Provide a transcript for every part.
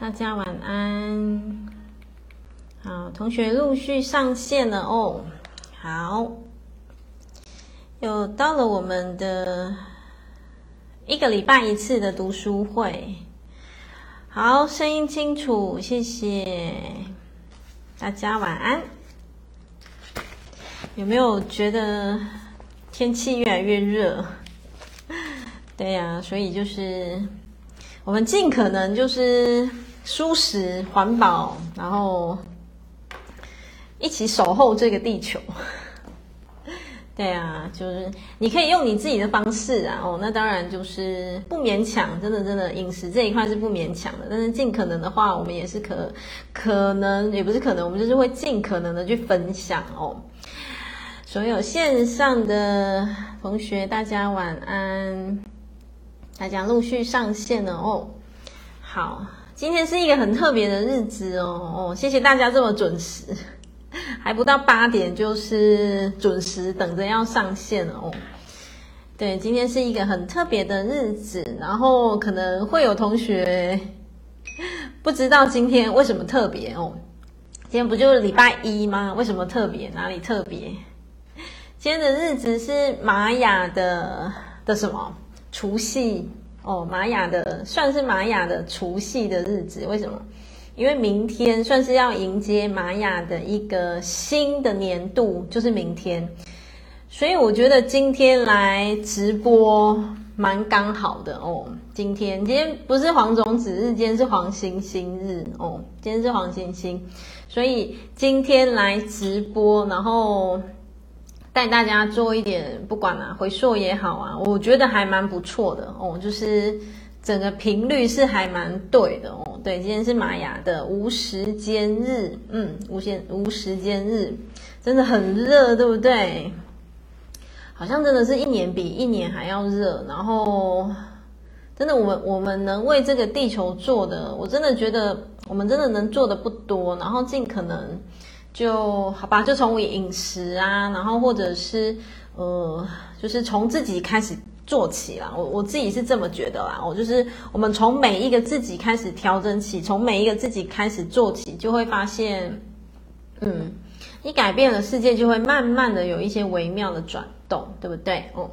大家晚安。好，同学陆续上线了哦。好，又到了我们的一个礼拜一次的读书会。好，声音清楚，谢谢大家晚安。有没有觉得天气越来越热？对呀，所以就是我们尽可能就是舒适、环保，然后。一起守候这个地球，对啊，就是你可以用你自己的方式啊，哦，那当然就是不勉强，真的真的饮食这一块是不勉强的，但是尽可能的话，我们也是可可能也不是可能，我们就是会尽可能的去分享哦。所有线上的同学，大家晚安，大家陆续上线了哦。好，今天是一个很特别的日子哦，哦，谢谢大家这么准时。还不到八点，就是准时等着要上线哦。对，今天是一个很特别的日子，然后可能会有同学 不知道今天为什么特别哦。今天不就是礼拜一吗？为什么特别？哪里特别？今天的日子是玛雅的的什么？除夕哦，玛雅的算是玛雅的除夕的日子，为什么？因为明天算是要迎接玛雅的一个新的年度，就是明天，所以我觉得今天来直播蛮刚好的哦。今天今天不是黄种子日，今天是黄星星日哦。今天是黄星星，所以今天来直播，然后带大家做一点，不管啊回溯也好啊，我觉得还蛮不错的哦，就是。整个频率是还蛮对的哦，对，今天是玛雅的无时间日，嗯，无限无时间日，真的很热，对不对？好像真的是一年比一年还要热，然后真的我们我们能为这个地球做的，我真的觉得我们真的能做的不多，然后尽可能就好吧，就从饮食啊，然后或者是呃，就是从自己开始。做起啦，我我自己是这么觉得啦。我就是我们从每一个自己开始调整起，从每一个自己开始做起，就会发现，嗯，你改变了世界，就会慢慢的有一些微妙的转动，对不对？哦，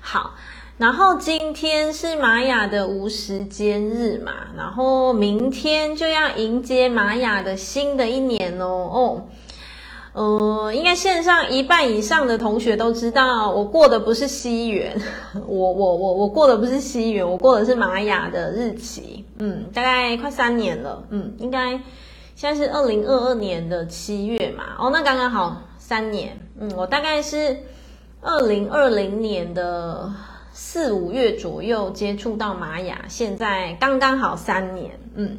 好。然后今天是玛雅的无时间日嘛，然后明天就要迎接玛雅的新的一年哦。哦。呃，应该线上一半以上的同学都知道，我过的不是西元，我我我我过的不是西元，我过的是玛雅的日期，嗯，大概快三年了，嗯，应该现在是二零二二年的七月嘛，哦，那刚刚好三年，嗯，我大概是二零二零年的四五月左右接触到玛雅，现在刚刚好三年，嗯。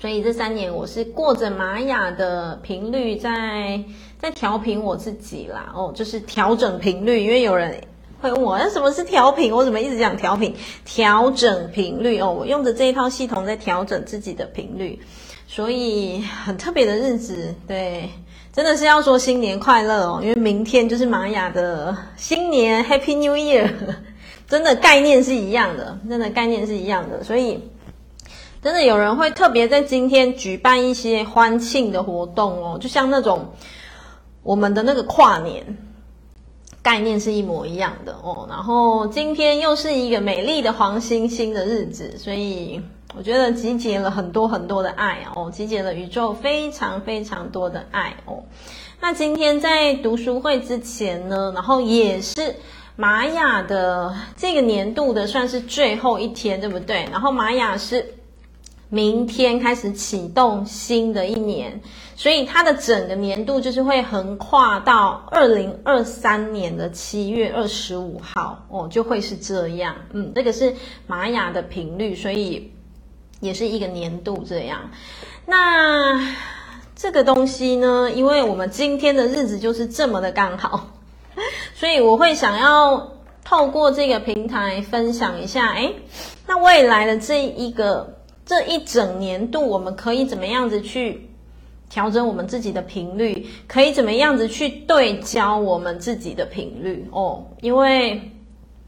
所以这三年我是过着玛雅的频率在在调频我自己啦，哦，就是调整频率。因为有人会问我，那什么是调频？我怎么一直讲调频？调整频率哦，我用着这一套系统在调整自己的频率，所以很特别的日子，对，真的是要说新年快乐哦，因为明天就是玛雅的新年，Happy New Year，真的概念是一样的，真的概念是一样的，所以。真的有人会特别在今天举办一些欢庆的活动哦，就像那种我们的那个跨年概念是一模一样的哦。然后今天又是一个美丽的黄星星的日子，所以我觉得集结了很多很多的爱哦，集结了宇宙非常非常多的爱哦。那今天在读书会之前呢，然后也是玛雅的这个年度的算是最后一天，对不对？然后玛雅是。明天开始启动新的一年，所以它的整个年度就是会横跨到二零二三年的七月二十五号哦，就会是这样。嗯，这个是玛雅的频率，所以也是一个年度这样。那这个东西呢，因为我们今天的日子就是这么的刚好，所以我会想要透过这个平台分享一下，诶，那未来的这一个。这一整年度，我们可以怎么样子去调整我们自己的频率？可以怎么样子去对焦我们自己的频率？哦，因为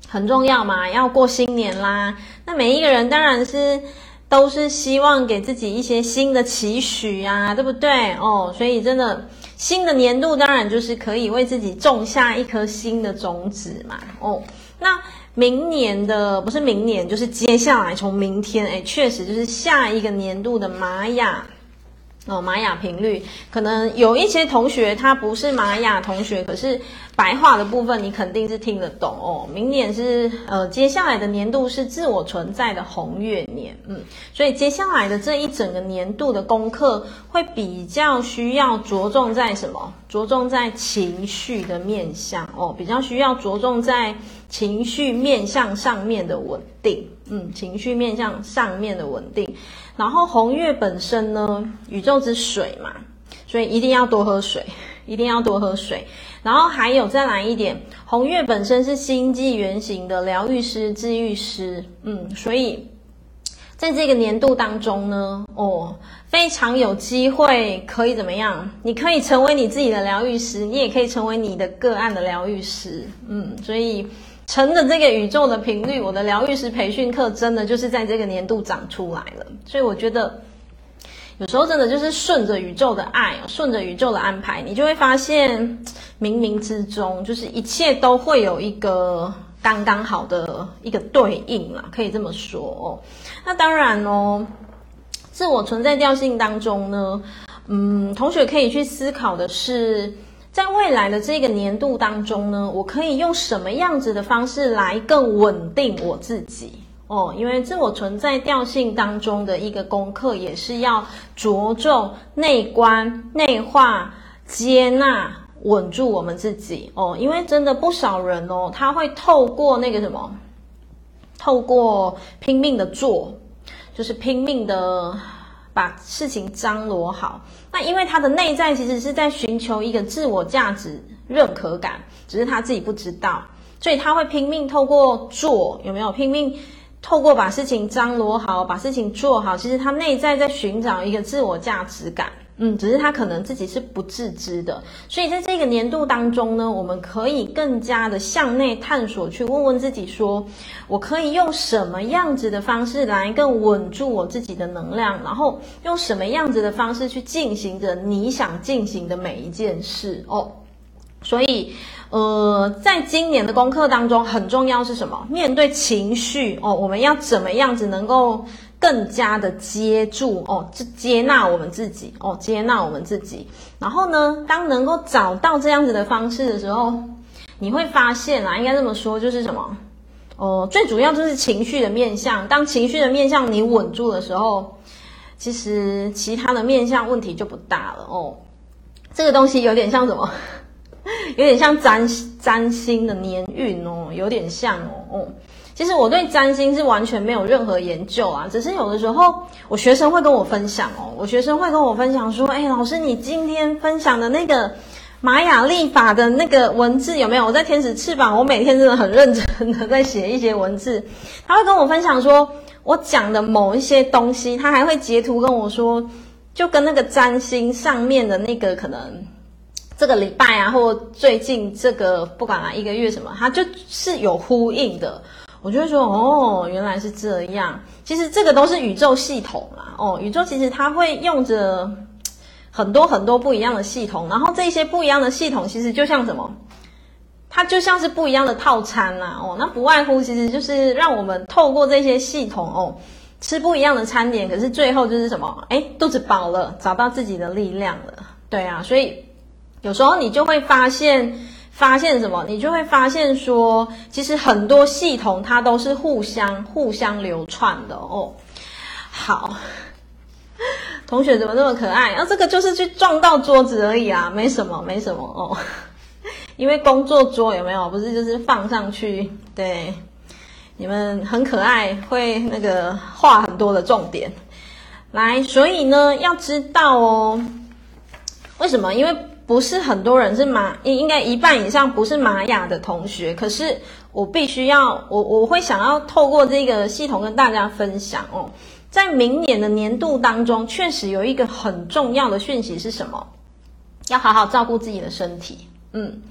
很重要嘛，要过新年啦。那每一个人当然是都是希望给自己一些新的期许呀，对不对？哦，所以真的新的年度当然就是可以为自己种下一颗新的种子嘛。哦，那明年的不是明年，就是接下来从明天，哎，确实就是下一个年度的玛雅。哦，玛雅频率可能有一些同学他不是玛雅同学，可是白话的部分你肯定是听得懂哦。明年是呃，接下来的年度是自我存在的红月年，嗯，所以接下来的这一整个年度的功课会比较需要着重在什么？着重在情绪的面向哦，比较需要着重在情绪面向上面的稳定，嗯，情绪面向上面的稳定。然后红月本身呢，宇宙之水嘛，所以一定要多喝水，一定要多喝水。然后还有再来一点，红月本身是星际原型的疗愈师、治愈师，嗯，所以在这个年度当中呢，哦，非常有机会可以怎么样？你可以成为你自己的疗愈师，你也可以成为你的个案的疗愈师，嗯，所以。乘着这个宇宙的频率，我的疗愈师培训课真的就是在这个年度长出来了。所以我觉得，有时候真的就是顺着宇宙的爱，顺着宇宙的安排，你就会发现冥冥之中就是一切都会有一个刚刚好的一个对应啦，可以这么说哦。那当然哦，自我存在调性当中呢，嗯，同学可以去思考的是。在未来的这个年度当中呢，我可以用什么样子的方式来更稳定我自己哦？因为自我存在调性当中的一个功课，也是要着重内观、内化、接纳、稳住我们自己哦。因为真的不少人哦，他会透过那个什么，透过拼命的做，就是拼命的。把事情张罗好，那因为他的内在其实是在寻求一个自我价值认可感，只是他自己不知道，所以他会拼命透过做，有没有拼命透过把事情张罗好，把事情做好，其实他内在在寻找一个自我价值感。嗯，只是他可能自己是不自知的，所以在这个年度当中呢，我们可以更加的向内探索，去问问自己说，我可以用什么样子的方式来更稳住我自己的能量，然后用什么样子的方式去进行着你想进行的每一件事哦。所以，呃，在今年的功课当中，很重要是什么？面对情绪哦，我们要怎么样子能够？更加的接住哦，就接纳我们自己哦，接纳我们自己。然后呢，当能够找到这样子的方式的时候，你会发现啊，应该这么说，就是什么？哦，最主要就是情绪的面向。当情绪的面向你稳住的时候，其实其他的面向问题就不大了哦。这个东西有点像什么？有点像占占星的年运哦，有点像哦哦。其实我对占星是完全没有任何研究啊，只是有的时候我学生会跟我分享哦，我学生会跟我分享说，哎，老师，你今天分享的那个玛雅历法的那个文字有没有？我在天使翅膀，我每天真的很认真的在写一些文字。他会跟我分享说，我讲的某一些东西，他还会截图跟我说，就跟那个占星上面的那个可能这个礼拜啊，或最近这个不管啊一个月什么，它就是有呼应的。我就会说，哦，原来是这样。其实这个都是宇宙系统啦，哦，宇宙其实它会用着很多很多不一样的系统，然后这些不一样的系统其实就像什么？它就像是不一样的套餐啦，哦，那不外乎其实就是让我们透过这些系统哦，吃不一样的餐点，可是最后就是什么？诶，肚子饱了，找到自己的力量了。对啊，所以有时候你就会发现。发现什么？你就会发现说，其实很多系统它都是互相互相流串的哦。好，同学怎么那么可爱？啊，这个就是去撞到桌子而已啊，没什么，没什么哦。因为工作桌有没有？不是就是放上去？对，你们很可爱，会那个画很多的重点。来，所以呢，要知道哦，为什么？因为。不是很多人是玛，应应该一半以上不是玛雅的同学，可是我必须要，我我会想要透过这个系统跟大家分享哦，在明年的年度当中，确实有一个很重要的讯息是什么？要好好照顾自己的身体。嗯，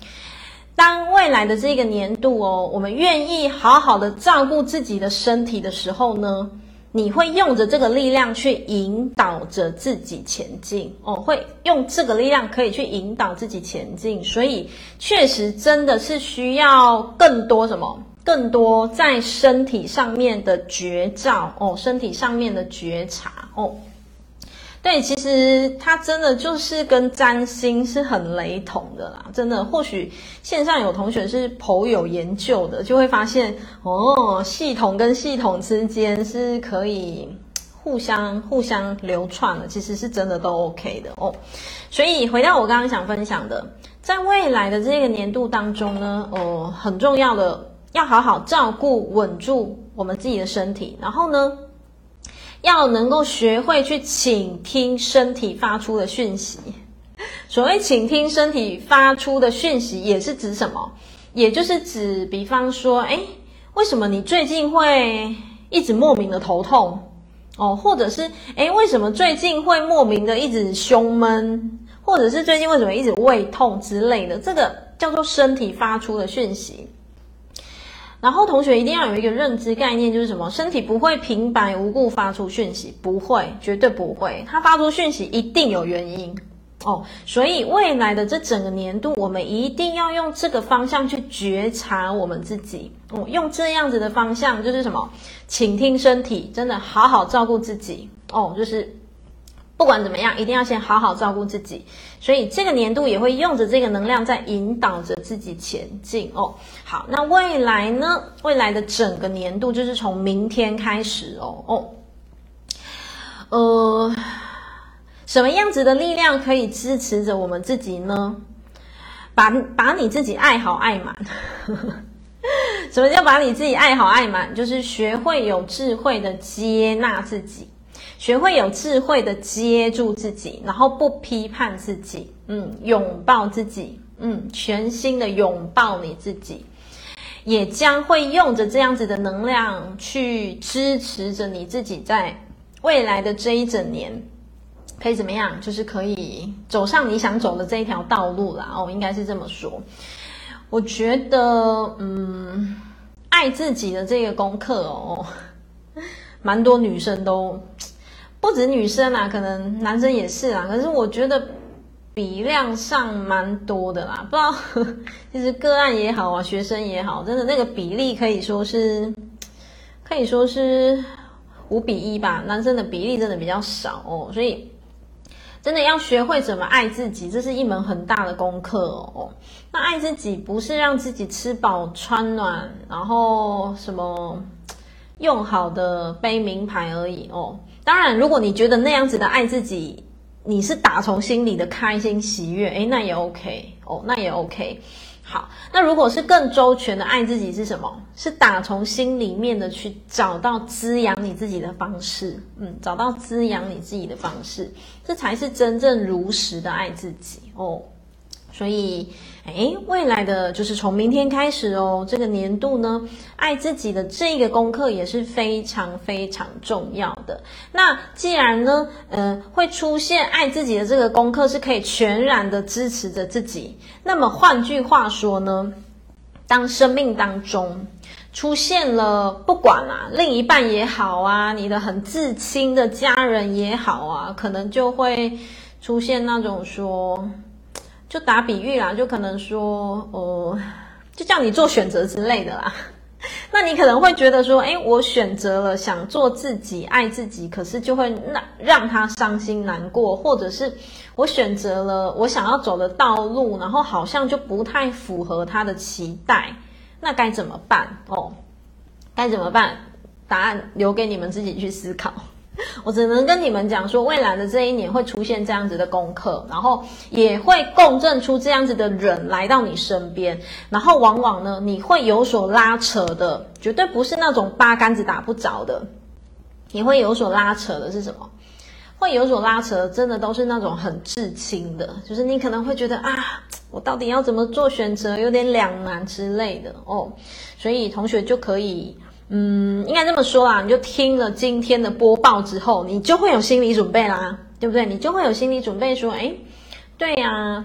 当未来的这个年度哦，我们愿意好好的照顾自己的身体的时候呢，你会用着这个力量去引导着自己前进哦，会用这个力量可以去引导自己前进，所以确实真的是需要更多什么？更多在身体上面的觉照哦，身体上面的觉察哦。对，其实它真的就是跟占星是很雷同的啦，真的。或许线上有同学是颇有研究的，就会发现哦，系统跟系统之间是可以互相互相流窜的，其实是真的都 OK 的哦。所以回到我刚刚想分享的，在未来的这个年度当中呢，哦，很重要的要好好照顾稳住我们自己的身体，然后呢，要能够学会去倾听身体发出的讯息。所谓倾听身体发出的讯息，也是指什么？也就是指，比方说，诶，为什么你最近会一直莫名的头痛？哦，或者是，诶，为什么最近会莫名的一直胸闷？或者是最近为什么一直胃痛之类的？这个叫做身体发出的讯息。然后同学一定要有一个认知概念，就是什么？身体不会平白无故发出讯息，不会，绝对不会。它发出讯息一定有原因哦。所以未来的这整个年度，我们一定要用这个方向去觉察我们自己哦。用这样子的方向，就是什么？倾听身体，真的好好照顾自己哦。就是。不管怎么样，一定要先好好照顾自己。所以这个年度也会用着这个能量在引导着自己前进哦。好，那未来呢？未来的整个年度就是从明天开始哦哦。呃，什么样子的力量可以支持着我们自己呢？把把你自己爱好爱满。什么叫把你自己爱好爱满？就是学会有智慧的接纳自己。学会有智慧的接住自己，然后不批判自己，嗯，拥抱自己，嗯，全新的拥抱你自己，也将会用着这样子的能量去支持着你自己，在未来的这一整年，可以怎么样？就是可以走上你想走的这一条道路啦。哦，应该是这么说。我觉得，嗯，爱自己的这个功课哦，蛮多女生都。不止女生啦，可能男生也是啦。可是我觉得比量上蛮多的啦，不知道，其实个案也好啊，学生也好，真的那个比例可以说是，可以说是五比一吧。男生的比例真的比较少哦，所以真的要学会怎么爱自己，这是一门很大的功课哦。那爱自己不是让自己吃饱穿暖，然后什么用好的背名牌而已哦。当然，如果你觉得那样子的爱自己，你是打从心里的开心喜悦，诶，那也 OK 哦，那也 OK。好，那如果是更周全的爱自己是什么？是打从心里面的去找到滋养你自己的方式，嗯，找到滋养你自己的方式，这才是真正如实的爱自己哦。所以，诶，未来的就是从明天开始哦，这个年度呢，爱自己的这个功课也是非常非常重要的。那既然呢，呃，会出现爱自己的这个功课是可以全然的支持着自己，那么换句话说呢，当生命当中出现了不管啊，另一半也好啊，你的很至亲的家人也好啊，可能就会出现那种说。就打比喻啦，就可能说，哦、就叫你做选择之类的啦。那你可能会觉得说，诶，我选择了想做自己、爱自己，可是就会让让他伤心难过，或者是我选择了我想要走的道路，然后好像就不太符合他的期待，那该怎么办？哦，该怎么办？答案留给你们自己去思考。我只能跟你们讲说，未来的这一年会出现这样子的功课，然后也会共振出这样子的人来到你身边，然后往往呢，你会有所拉扯的，绝对不是那种八竿子打不着的，你会有所拉扯的是什么？会有所拉扯，真的都是那种很至亲的，就是你可能会觉得啊，我到底要怎么做选择，有点两难之类的哦，所以同学就可以。嗯，应该这么说啦，你就听了今天的播报之后，你就会有心理准备啦，对不对？你就会有心理准备说，诶，对呀，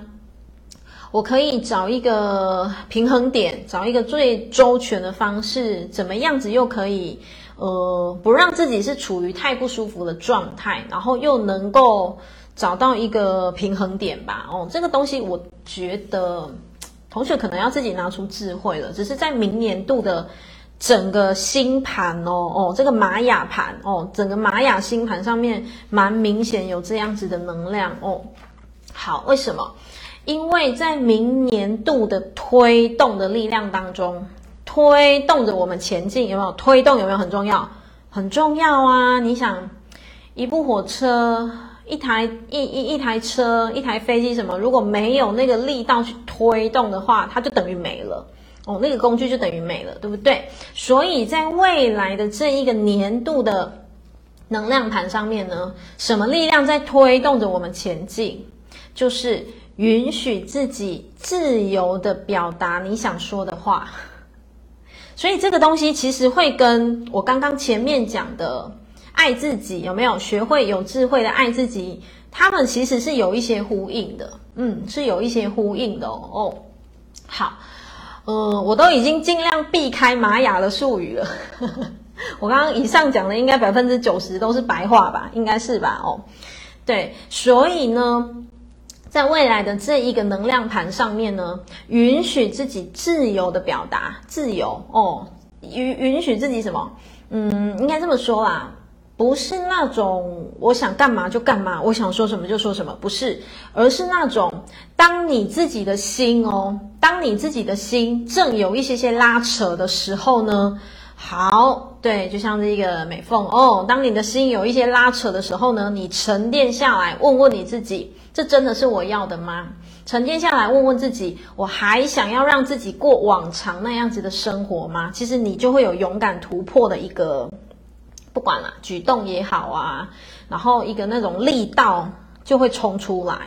我可以找一个平衡点，找一个最周全的方式，怎么样子又可以呃不让自己是处于太不舒服的状态，然后又能够找到一个平衡点吧。哦，这个东西我觉得同学可能要自己拿出智慧了，只是在明年度的。整个星盘哦哦，这个玛雅盘哦，整个玛雅星盘上面蛮明显有这样子的能量哦。好，为什么？因为在明年度的推动的力量当中，推动着我们前进，有没有？推动有没有很重要？很重要啊！你想，一部火车、一台一一一台车、一台飞机什么，如果没有那个力道去推动的话，它就等于没了。哦，那个工具就等于没了，对不对？所以在未来的这一个年度的能量盘上面呢，什么力量在推动着我们前进？就是允许自己自由的表达你想说的话。所以这个东西其实会跟我刚刚前面讲的爱自己，有没有？学会有智慧的爱自己，他们其实是有一些呼应的，嗯，是有一些呼应的哦。哦，好。嗯，我都已经尽量避开玛雅的术语了。我刚刚以上讲的应该百分之九十都是白话吧？应该是吧？哦，对，所以呢，在未来的这一个能量盘上面呢，允许自己自由的表达，自由哦，允允许自己什么？嗯，应该这么说啦。不是那种我想干嘛就干嘛，我想说什么就说什么，不是，而是那种当你自己的心哦，当你自己的心正有一些些拉扯的时候呢，好，对，就像这个美凤哦，当你的心有一些拉扯的时候呢，你沉淀下来，问问你自己，这真的是我要的吗？沉淀下来，问问自己，我还想要让自己过往常那样子的生活吗？其实你就会有勇敢突破的一个。不管啦，举动也好啊，然后一个那种力道就会冲出来。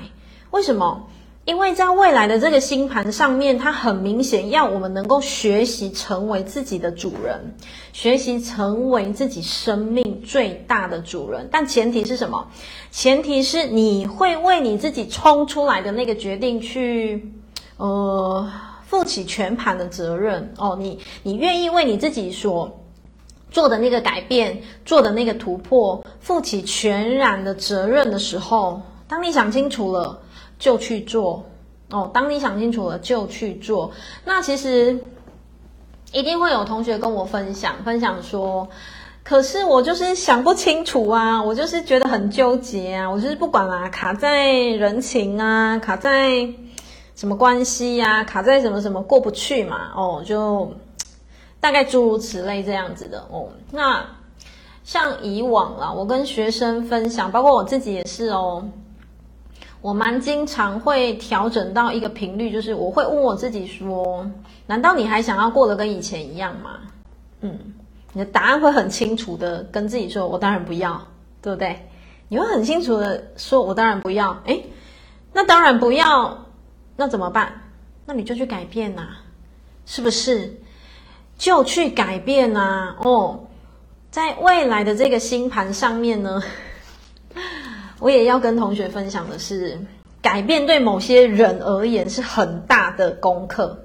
为什么？因为在未来的这个星盘上面，它很明显要我们能够学习成为自己的主人，学习成为自己生命最大的主人。但前提是什么？前提是你会为你自己冲出来的那个决定去，呃，负起全盘的责任哦。你你愿意为你自己所。做的那个改变，做的那个突破，负起全然的责任的时候，当你想清楚了，就去做哦。当你想清楚了，就去做。那其实一定会有同学跟我分享，分享说，可是我就是想不清楚啊，我就是觉得很纠结啊，我就是不管啦，卡在人情啊，卡在什么关系呀，卡在什么什么过不去嘛，哦，就。大概诸如此类这样子的哦。那像以往啦，我跟学生分享，包括我自己也是哦。我蛮经常会调整到一个频率，就是我会问我自己说：难道你还想要过得跟以前一样吗？嗯，你的答案会很清楚的跟自己说：我当然不要，对不对？你会很清楚的说：我当然不要。诶，那当然不要，那怎么办？那你就去改变呐，是不是？就去改变啊！哦，在未来的这个星盘上面呢，我也要跟同学分享的是，改变对某些人而言是很大的功课。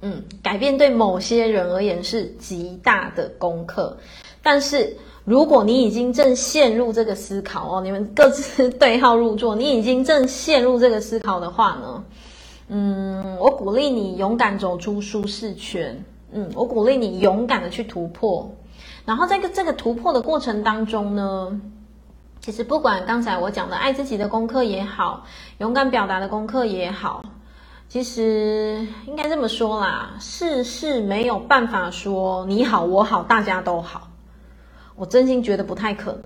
嗯，改变对某些人而言是极大的功课。但是，如果你已经正陷入这个思考哦，你们各自对号入座，你已经正陷入这个思考的话呢，嗯，我鼓励你勇敢走出舒适圈。嗯，我鼓励你勇敢的去突破，然后在这个突破的过程当中呢，其实不管刚才我讲的爱自己的功课也好，勇敢表达的功课也好，其实应该这么说啦，事事没有办法说你好我好大家都好，我真心觉得不太可能，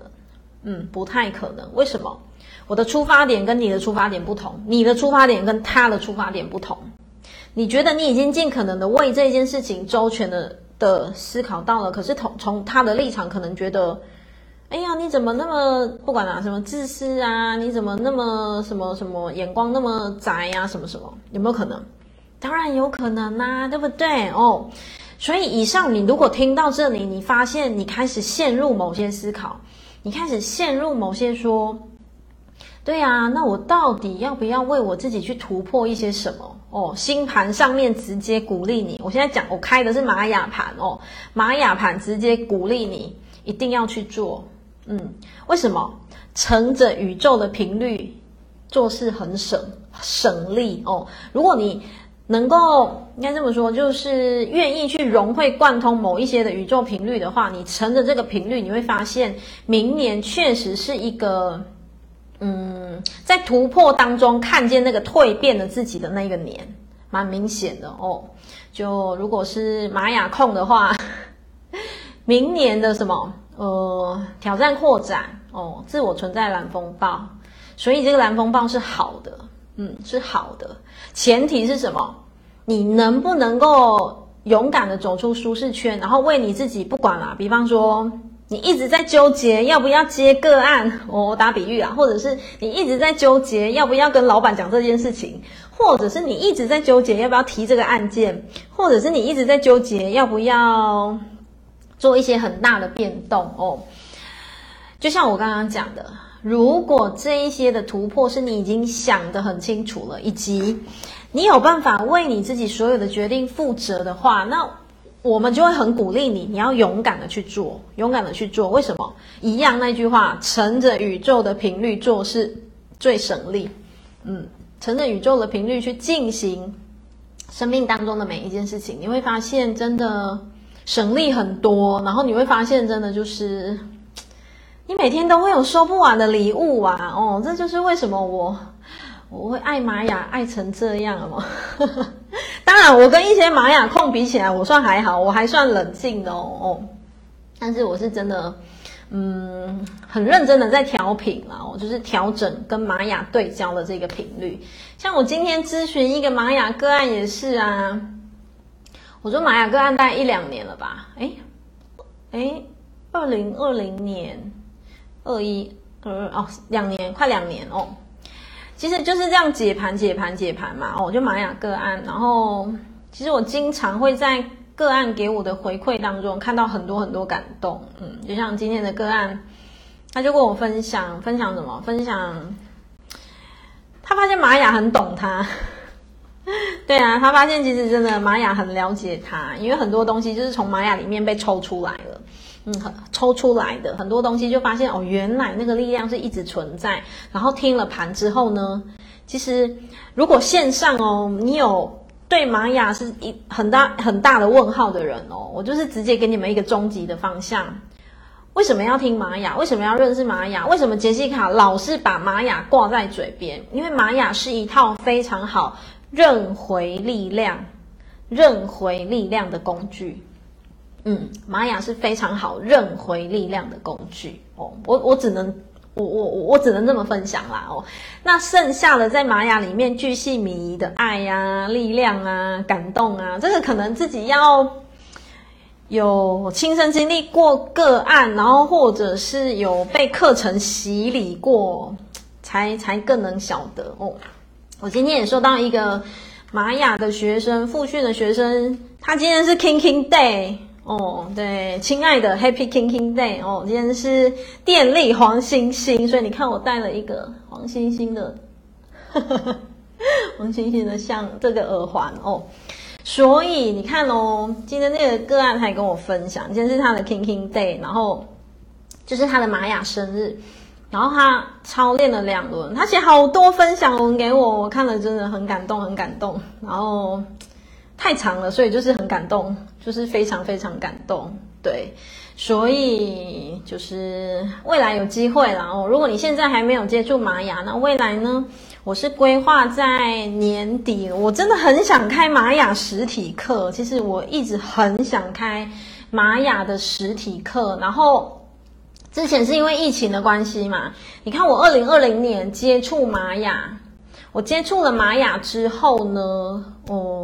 嗯，不太可能。为什么？我的出发点跟你的出发点不同，你的出发点跟他的出发点不同。你觉得你已经尽可能的为这件事情周全的的思考到了，可是从从他的立场可能觉得，哎呀，你怎么那么不管啊，什么自私啊，你怎么那么什么什么眼光那么窄呀，什么什么，有没有可能？当然有可能呐，对不对？哦，所以以上你如果听到这里，你发现你开始陷入某些思考，你开始陷入某些说。对呀，那我到底要不要为我自己去突破一些什么？哦，星盘上面直接鼓励你。我现在讲，我开的是玛雅盘哦，玛雅盘直接鼓励你一定要去做。嗯，为什么？乘着宇宙的频率做事很省省力哦。如果你能够应该这么说，就是愿意去融会贯通某一些的宇宙频率的话，你乘着这个频率，你会发现明年确实是一个。嗯，在突破当中看见那个蜕变的自己的那个年，蛮明显的哦。就如果是玛雅控的话，明年的什么呃挑战扩展哦，自我存在蓝风暴，所以这个蓝风暴是好的，嗯，是好的。前提是什么？你能不能够勇敢的走出舒适圈，然后为你自己不管啦，比方说。你一直在纠结要不要接个案，我打比喻啊，或者是你一直在纠结要不要跟老板讲这件事情，或者是你一直在纠结要不要提这个案件，或者是你一直在纠结要不要做一些很大的变动哦。就像我刚刚讲的，如果这一些的突破是你已经想得很清楚了，以及你有办法为你自己所有的决定负责的话，那。我们就会很鼓励你，你要勇敢的去做，勇敢的去做。为什么？一样那句话，乘着宇宙的频率做是最省力。嗯，乘着宇宙的频率去进行生命当中的每一件事情，你会发现真的省力很多。然后你会发现，真的就是你每天都会有收不完的礼物啊！哦，这就是为什么我。我会爱玛雅爱成这样吗？当然，我跟一些玛雅控比起来，我算还好，我还算冷静的哦。但是我是真的，嗯，很认真的在调频啊，我就是调整跟玛雅对焦的这个频率。像我今天咨询一个玛雅个案也是啊，我说玛雅个案大概一两年了吧？诶诶，二零二零年二一二二哦，两年快两年哦。其实就是这样解盘、解盘、解盘嘛。哦，就玛雅个案，然后其实我经常会在个案给我的回馈当中看到很多很多感动。嗯，就像今天的个案，他就跟我分享，分享什么？分享他发现玛雅很懂他。对啊，他发现其实真的玛雅很了解他，因为很多东西就是从玛雅里面被抽出来了。嗯，抽出来的很多东西，就发现哦，原来那个力量是一直存在。然后听了盘之后呢，其实如果线上哦，你有对玛雅是一很大很大的问号的人哦，我就是直接给你们一个终极的方向。为什么要听玛雅？为什么要认识玛雅？为什么杰西卡老是把玛雅挂在嘴边？因为玛雅是一套非常好认回力量、认回力量的工具。嗯，玛雅是非常好认回力量的工具哦。我我只能我我我只能这么分享啦哦。那剩下的在玛雅里面巨细靡遗的爱呀、啊、力量啊、感动啊，这个可能自己要有亲身经历过个案，然后或者是有被课程洗礼过，才才更能晓得哦。我今天也收到一个玛雅的学生复训的学生，他今天是 King King Day。哦，对，亲爱的，Happy King King Day！哦，今天是电力黄星星，所以你看我戴了一个黄星星的，呵呵黄星星的像这个耳环哦。所以你看哦，今天那个个案还跟我分享，今天是他的 King King Day，然后就是他的玛雅生日，然后他操练了两轮，他写好多分享文给我，我看了真的很感动，很感动，然后。太长了，所以就是很感动，就是非常非常感动，对，所以就是未来有机会了哦。如果你现在还没有接触玛雅，那未来呢？我是规划在年底，我真的很想开玛雅实体课。其实我一直很想开玛雅的实体课，然后之前是因为疫情的关系嘛。你看我二零二零年接触玛雅，我接触了玛雅之后呢，哦。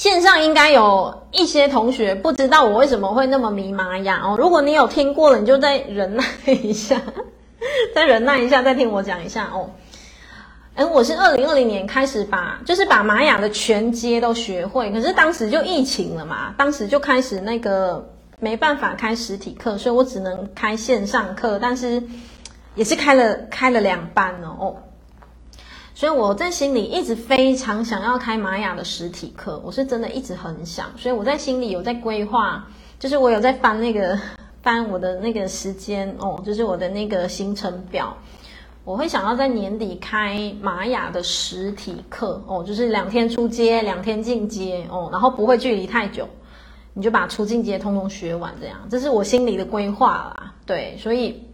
线上应该有一些同学不知道我为什么会那么迷玛雅哦。如果你有听过了，你就再忍耐一下，再忍耐一下，再听我讲一下哦。嗯，我是二零二零年开始把，就是把玛雅的全阶都学会，可是当时就疫情了嘛，当时就开始那个没办法开实体课，所以我只能开线上课。但是也是开了开了两班哦。哦，所以我在心里一直非常想要开玛雅的实体课，我是真的一直很想，所以我在心里有在规划，就是我有在翻那个翻我的那个时间哦，就是我的那个行程表。我会想要在年底开玛雅的实体课哦，就是两天出街，两天进阶哦，然后不会距离太久，你就把出进阶通通学完，这样，这是我心里的规划啦。对，所以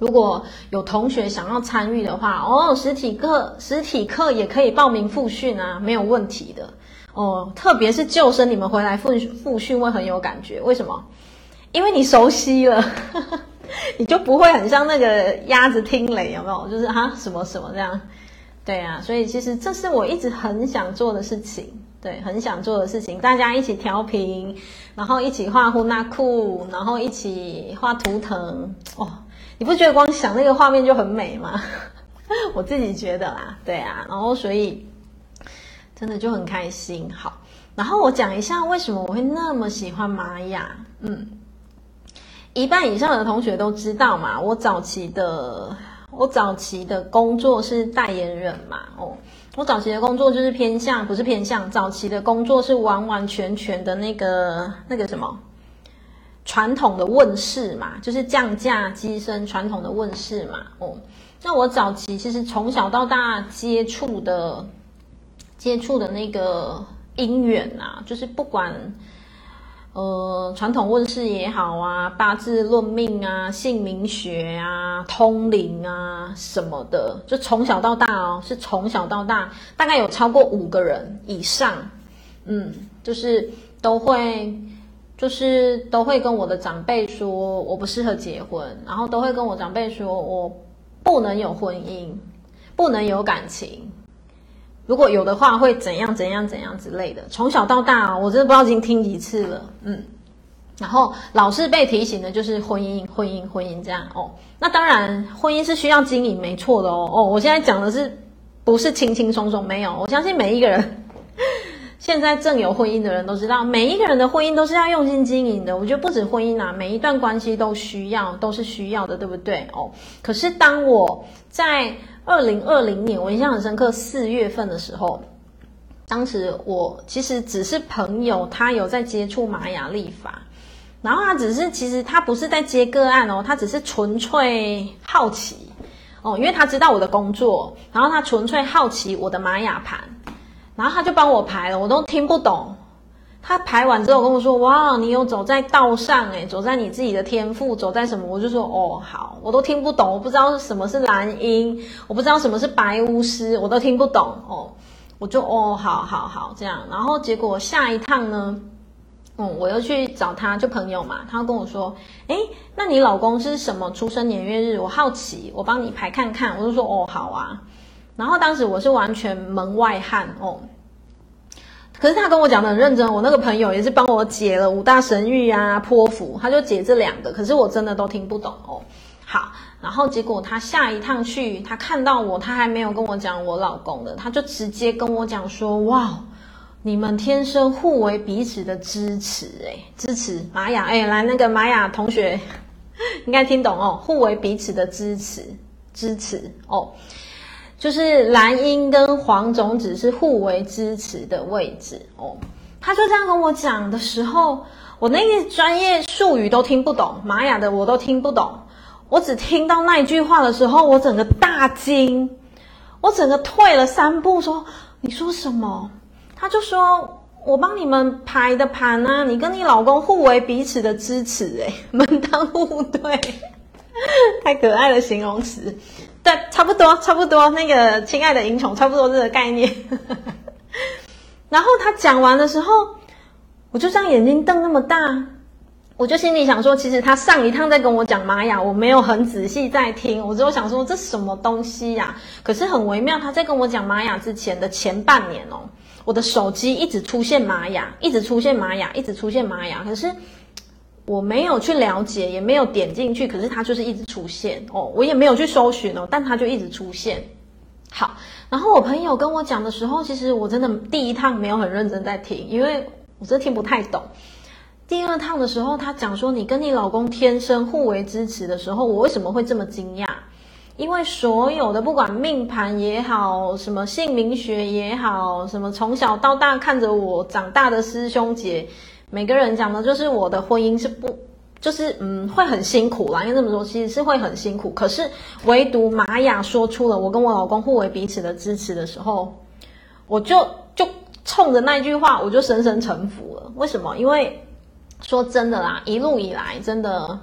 如果有同学想要参与的话，哦，实体课实体课也可以报名复训啊，没有问题的哦。特别是旧生，你们回来复复训会很有感觉，为什么？因为你熟悉了。你就不会很像那个鸭子听雷，有没有？就是啊什么什么这样，对啊，所以其实这是我一直很想做的事情，对，很想做的事情，大家一起调频，然后一起画呼纳库，然后一起画图腾，哦，你不觉得光想那个画面就很美吗？我自己觉得啦，对啊，然后所以真的就很开心。好，然后我讲一下为什么我会那么喜欢玛雅，嗯。一半以上的同学都知道嘛，我早期的我早期的工作是代言人嘛，哦，我早期的工作就是偏向，不是偏向，早期的工作是完完全全的那个那个什么传统的问世嘛，就是降价机身传统的问世嘛，哦，那我早期其实从小到大接触的接触的那个因缘啊，就是不管。呃，传统问世也好啊，八字论命啊，姓名学啊，通灵啊什么的，就从小到大哦，是从小到大，大概有超过五个人以上，嗯，就是都会，就是都会跟我的长辈说我不适合结婚，然后都会跟我长辈说我不能有婚姻，不能有感情。如果有的话，会怎样怎样怎样之类的。从小到大，我真的不知道已经听几次了，嗯。然后老是被提醒的就是婚姻，婚姻，婚姻这样哦。那当然，婚姻是需要经营，没错的哦。哦，我现在讲的是不是轻轻松松？没有，我相信每一个人现在正有婚姻的人都知道，每一个人的婚姻都是要用心经营的。我觉得不止婚姻啊，每一段关系都需要，都是需要的，对不对？哦。可是当我在二零二零年，我印象很深刻。四月份的时候，当时我其实只是朋友，他有在接触玛雅历法，然后他只是其实他不是在接个案哦，他只是纯粹好奇哦，因为他知道我的工作，然后他纯粹好奇我的玛雅盘，然后他就帮我排了，我都听不懂。他排完之后跟我说：“哇，你有走在道上诶，走在你自己的天赋，走在什么？”我就说：“哦，好，我都听不懂，我不知道什么是蓝鹰，我不知道什么是白巫师，我都听不懂哦。”我就哦，好好好，这样。然后结果下一趟呢，嗯，我又去找他，就朋友嘛，他跟我说：“诶，那你老公是什么出生年月日？我好奇，我帮你排看看。”我就说：“哦，好啊。”然后当时我是完全门外汉哦。可是他跟我讲的很认真，我那个朋友也是帮我解了五大神域啊、泼符，他就解这两个，可是我真的都听不懂哦。好，然后结果他下一趟去，他看到我，他还没有跟我讲我老公的，他就直接跟我讲说：“哇，你们天生互为彼此的支持，诶，支持玛雅，诶，来那个玛雅同学 应该听懂哦，互为彼此的支持，支持哦。”就是蓝鹰跟黄种子是互为支持的位置哦，他就这样跟我讲的时候，我那个专业术语都听不懂，玛雅的我都听不懂，我只听到那一句话的时候，我整个大惊，我整个退了三步，说：“你说什么？”他就说：“我帮你们排的盘啊，你跟你老公互为彼此的支持，诶，门当户对，太可爱的形容词。”对，差不多，差不多，那个亲爱的银虫，差不多这个概念。然后他讲完的时候，我就这样眼睛瞪那么大，我就心里想说，其实他上一趟在跟我讲玛雅，我没有很仔细在听，我只有想说这什么东西呀？可是很微妙，他在跟我讲玛雅之前的前半年哦，我的手机一直出现玛雅，一直出现玛雅，一直出现玛雅，可是。我没有去了解，也没有点进去，可是它就是一直出现哦。我也没有去搜寻哦，但它就一直出现。好，然后我朋友跟我讲的时候，其实我真的第一趟没有很认真在听，因为我真的听不太懂。第二趟的时候，他讲说你跟你老公天生互为支持的时候，我为什么会这么惊讶？因为所有的不管命盘也好，什么姓名学也好，什么从小到大看着我长大的师兄姐，每个人讲的就是我的婚姻是不，就是嗯会很辛苦啦。因为这么说，其实是会很辛苦。可是唯独玛雅说出了我跟我老公互为彼此的支持的时候，我就就冲着那句话，我就深深臣服了。为什么？因为说真的啦，一路以来真的。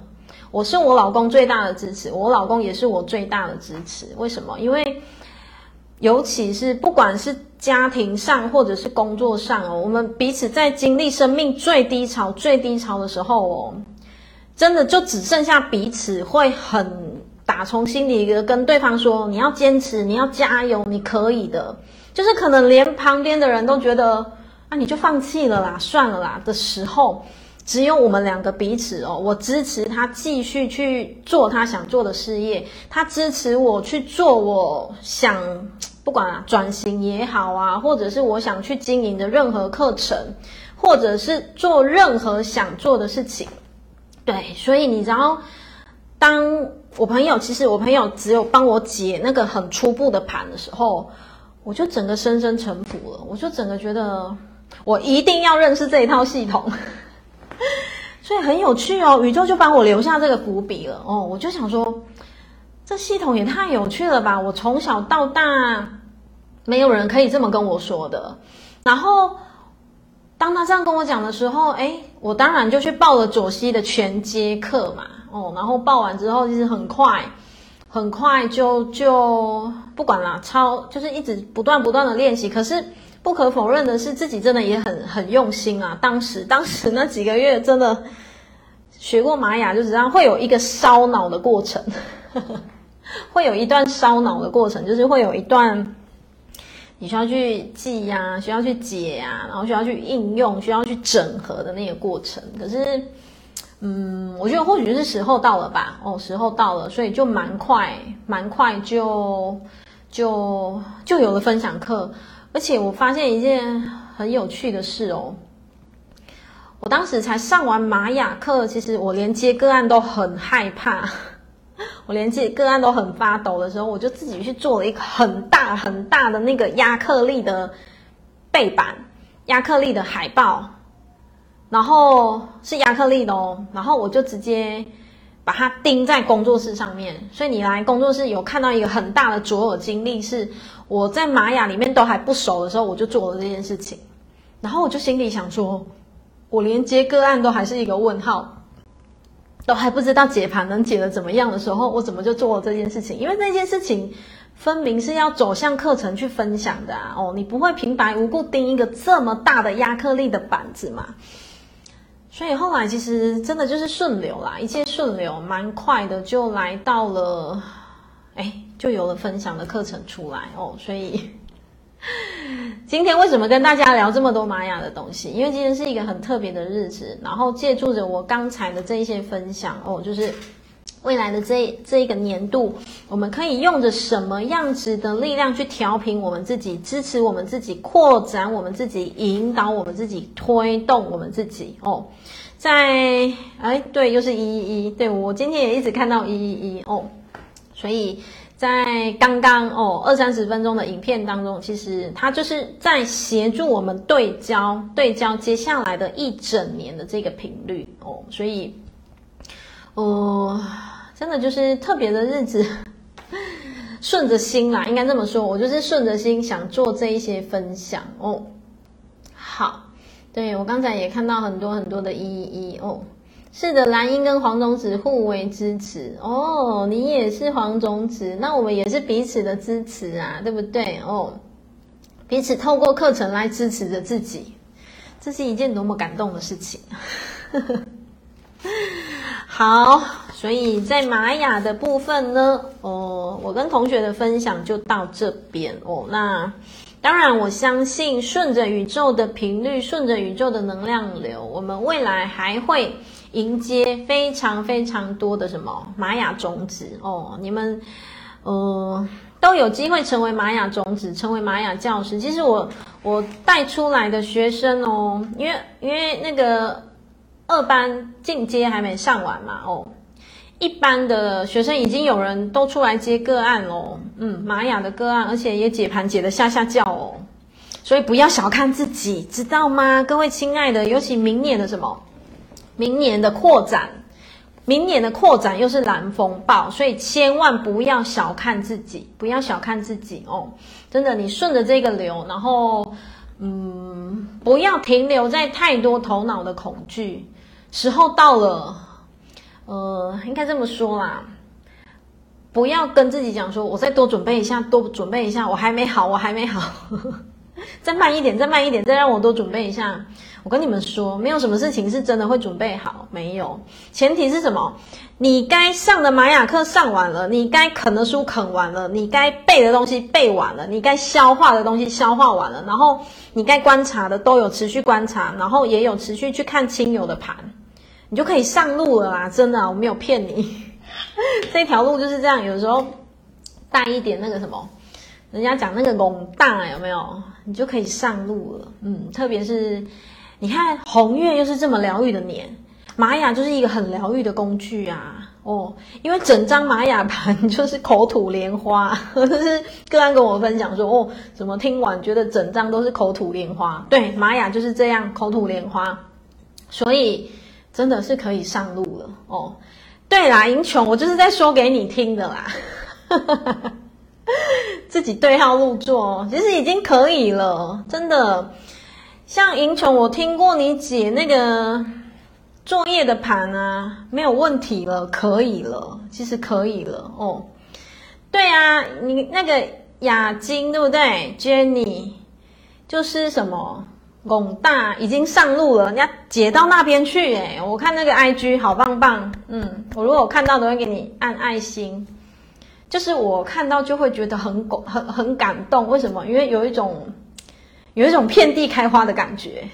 我是我老公最大的支持，我老公也是我最大的支持。为什么？因为尤其是不管是家庭上或者是工作上哦，我们彼此在经历生命最低潮、最低潮的时候哦，真的就只剩下彼此会很打从心里的跟对方说：“你要坚持，你要加油，你可以的。”就是可能连旁边的人都觉得啊，你就放弃了啦，算了啦的时候。只有我们两个彼此哦，我支持他继续去做他想做的事业，他支持我去做我想，不管啊转型也好啊，或者是我想去经营的任何课程，或者是做任何想做的事情。对，所以你知道，当我朋友其实我朋友只有帮我解那个很初步的盘的时候，我就整个深深臣服了，我就整个觉得我一定要认识这一套系统。所以很有趣哦，宇宙就帮我留下这个伏笔了哦。我就想说，这系统也太有趣了吧！我从小到大，没有人可以这么跟我说的。然后，当他这样跟我讲的时候，诶，我当然就去报了左西的全接课嘛。哦，然后报完之后，其实很快，很快就就不管啦，超就是一直不断不断的练习。可是。不可否认的是，自己真的也很很用心啊。当时，当时那几个月真的学过玛雅，就知道会有一个烧脑的过程，会有一段烧脑的过程，就是会有一段你需要去记呀、需要去解呀、啊，然后需要去应用，需要去整合的那个过程。可是，嗯，我觉得或许是时候到了吧。哦，时候到了，所以就蛮快，蛮快就就就有了分享课。而且我发现一件很有趣的事哦，我当时才上完玛雅课，其实我连接个案都很害怕，我连接个案都很发抖的时候，我就自己去做了一个很大很大的那个亚克力的背板，亚克力的海报，然后是亚克力的哦，然后我就直接把它钉在工作室上面。所以你来工作室有看到一个很大的左耳经历是。我在玛雅里面都还不熟的时候，我就做了这件事情，然后我就心里想说，我连接个案都还是一个问号，都还不知道解盘能解得怎么样的时候，我怎么就做了这件事情？因为那件事情分明是要走向课程去分享的啊！哦，你不会平白无故钉一个这么大的压克力的板子嘛？所以后来其实真的就是顺流啦，一切顺流，蛮快的就来到了，哎。就有了分享的课程出来哦，所以今天为什么跟大家聊这么多玛雅的东西？因为今天是一个很特别的日子，然后借助着我刚才的这一些分享哦，就是未来的这这一个年度，我们可以用着什么样子的力量去调频我们自己，支持我们自己，扩展我们自己，引导我们自己，推动我们自己哦。在哎，对，又是一一一，对，我今天也一直看到一一一哦，所以。在刚刚哦二三十分钟的影片当中，其实它就是在协助我们对焦对焦接下来的一整年的这个频率哦，所以，哦，真的就是特别的日子，顺着心啦，应该这么说，我就是顺着心想做这一些分享哦。好，对，我刚才也看到很多很多的一一哦。是的，蓝鹰跟黄种子互为支持哦，你也是黄种子，那我们也是彼此的支持啊，对不对？哦，彼此透过课程来支持着自己，这是一件多么感动的事情。好，所以在玛雅的部分呢，哦，我跟同学的分享就到这边哦。那当然，我相信顺着宇宙的频率，顺着宇宙的能量流，我们未来还会。迎接非常非常多的什么玛雅种子哦，你们呃都有机会成为玛雅种子，成为玛雅教师。其实我我带出来的学生哦，因为因为那个二班进阶还没上完嘛哦，一般的学生已经有人都出来接个案喽，嗯，玛雅的个案，而且也解盘解得吓吓叫哦，所以不要小看自己，知道吗？各位亲爱的，尤其明年的什么？明年的扩展，明年的扩展又是蓝风暴，所以千万不要小看自己，不要小看自己哦，真的，你顺着这个流，然后，嗯，不要停留在太多头脑的恐惧，时候到了。呃，应该这么说啦，不要跟自己讲说，我再多准备一下，多准备一下，我还没好，我还没好，呵呵，再慢一点，再慢一点，再让我多准备一下。我跟你们说，没有什么事情是真的会准备好，没有。前提是什么？你该上的玛雅课上完了，你该啃的书啃完了，你该背的东西背完了，你该消化的东西消化完了，然后你该观察的都有持续观察，然后也有持续去看亲友的盘。你就可以上路了啦，真的，我没有骗你，这条路就是这样。有时候带一点那个什么，人家讲那个龙大有没有？你就可以上路了。嗯，特别是你看红月又是这么疗愈的年，玛雅就是一个很疗愈的工具啊。哦，因为整张玛雅盘就是口吐莲花，就是个案跟我分享说，哦，怎么听完觉得整张都是口吐莲花？对，玛雅就是这样口吐莲花，所以。真的是可以上路了哦！对啦，银琼，我就是在说给你听的啦，自己对号入座，其实已经可以了，真的。像银琼，我听过你解那个作业的盘啊，没有问题了，可以了，其实可以了哦。对啊，你那个雅晶对不对？Jenny 就是什么？龚大已经上路了，人家解到那边去诶，我看那个 IG 好棒棒，嗯，我如果看到都会给你按爱心，就是我看到就会觉得很很很感动，为什么？因为有一种有一种遍地开花的感觉，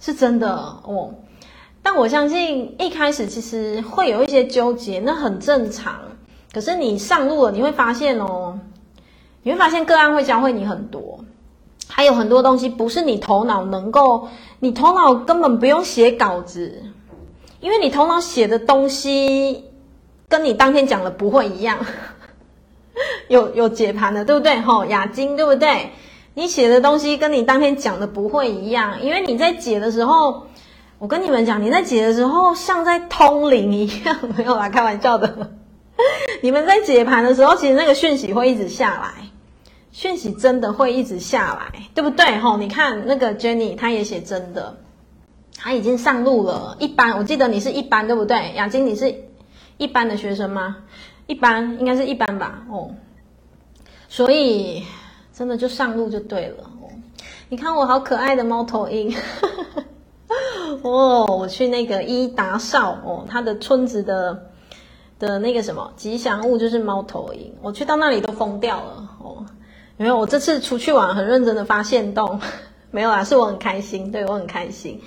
是真的哦。但我相信一开始其实会有一些纠结，那很正常。可是你上路了，你会发现哦，你会发现个案会教会你很多。还有很多东西不是你头脑能够，你头脑根本不用写稿子，因为你头脑写的东西跟你当天讲的不会一样。有有解盘的，对不对？吼，雅晶，对不对？你写的东西跟你当天讲的不会一样，因为你在解的时候，我跟你们讲，你在解的时候像在通灵一样，没有啦，开玩笑的。你们在解盘的时候，其实那个讯息会一直下来。讯息真的会一直下来，对不对？吼，你看那个 Jenny，她也写真的，她已经上路了。一般，我记得你是一般，对不对？雅晶，你是一般的学生吗？一般，应该是一般吧。哦，所以真的就上路就对了。哦，你看我好可爱的猫头鹰，哦，我去那个伊达少哦，他的村子的的那个什么吉祥物就是猫头鹰，我去到那里都疯掉了。没有，我这次出去玩很认真的发限动，没有啦，是我很开心，对，我很开心。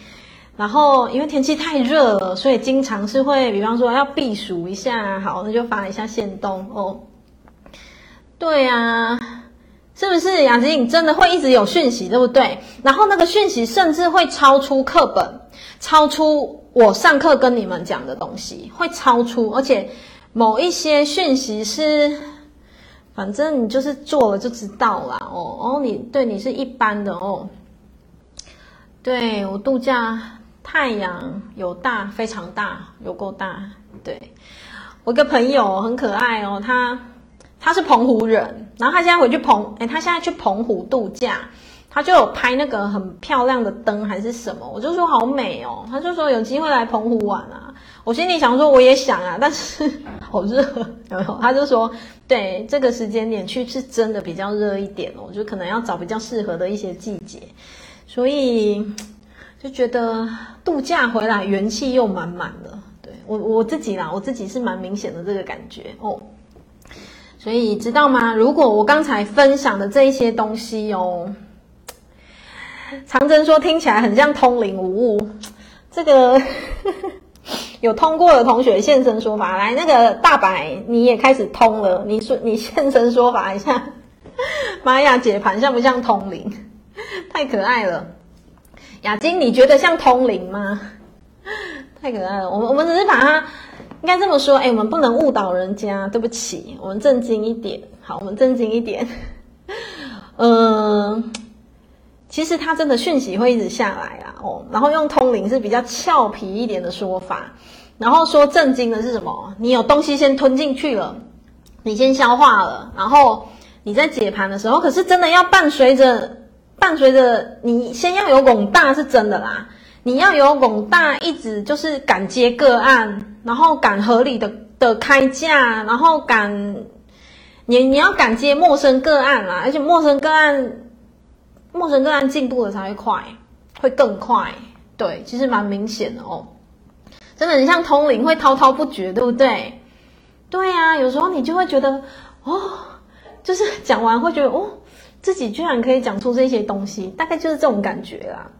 然后因为天气太热了，所以经常是会，比方说要避暑一下，好，那就发一下限动哦。对啊，是不是雅晶？你真的会一直有讯息，对不对？然后那个讯息甚至会超出课本，超出我上课跟你们讲的东西，会超出，而且某一些讯息是。反正你就是做了就知道啦。哦哦，你对你是一般的哦。对，我度假，太阳有大，非常大，有够大。对，我一个朋友很可爱哦，他他是澎湖人，然后他现在回去澎，诶他现在去澎湖度假。他就有拍那个很漂亮的灯还是什么，我就说好美哦。他就说有机会来澎湖玩啊。我心里想说我也想啊，但是好热，有没有？他就说对，这个时间点去是真的比较热一点哦，就可能要找比较适合的一些季节。所以就觉得度假回来元气又满满的。对，我我自己啦，我自己是蛮明显的这个感觉哦。所以知道吗？如果我刚才分享的这一些东西哦。长征说听起来很像通灵无误，这个有通过的同学现身说法来，那个大白你也开始通了，你说你现身说法一下，玛雅解盘像不像通灵？太可爱了，雅晶你觉得像通灵吗？太可爱了，我们我们只是把它应该这么说，哎，我们不能误导人家，对不起，我们正经一点。好，我们正经一点。嗯，其实他真的讯息会一直下来啊，哦，然后用通灵是比较俏皮一点的说法，然后说震惊的是什么？你有东西先吞进去了，你先消化了，然后你在解盘的时候，可是真的要伴随着伴随着你先要有广大是真的啦，你要有广大，一直就是敢接个案，然后敢合理的的开价，然后敢。你你要敢接陌生个案啦，而且陌生个案，陌生个案进步的才会快，会更快。对，其实蛮明显的哦。真的，你像通灵会滔滔不绝，对不对？对呀、啊，有时候你就会觉得，哦，就是讲完会觉得，哦，自己居然可以讲出这些东西，大概就是这种感觉啦。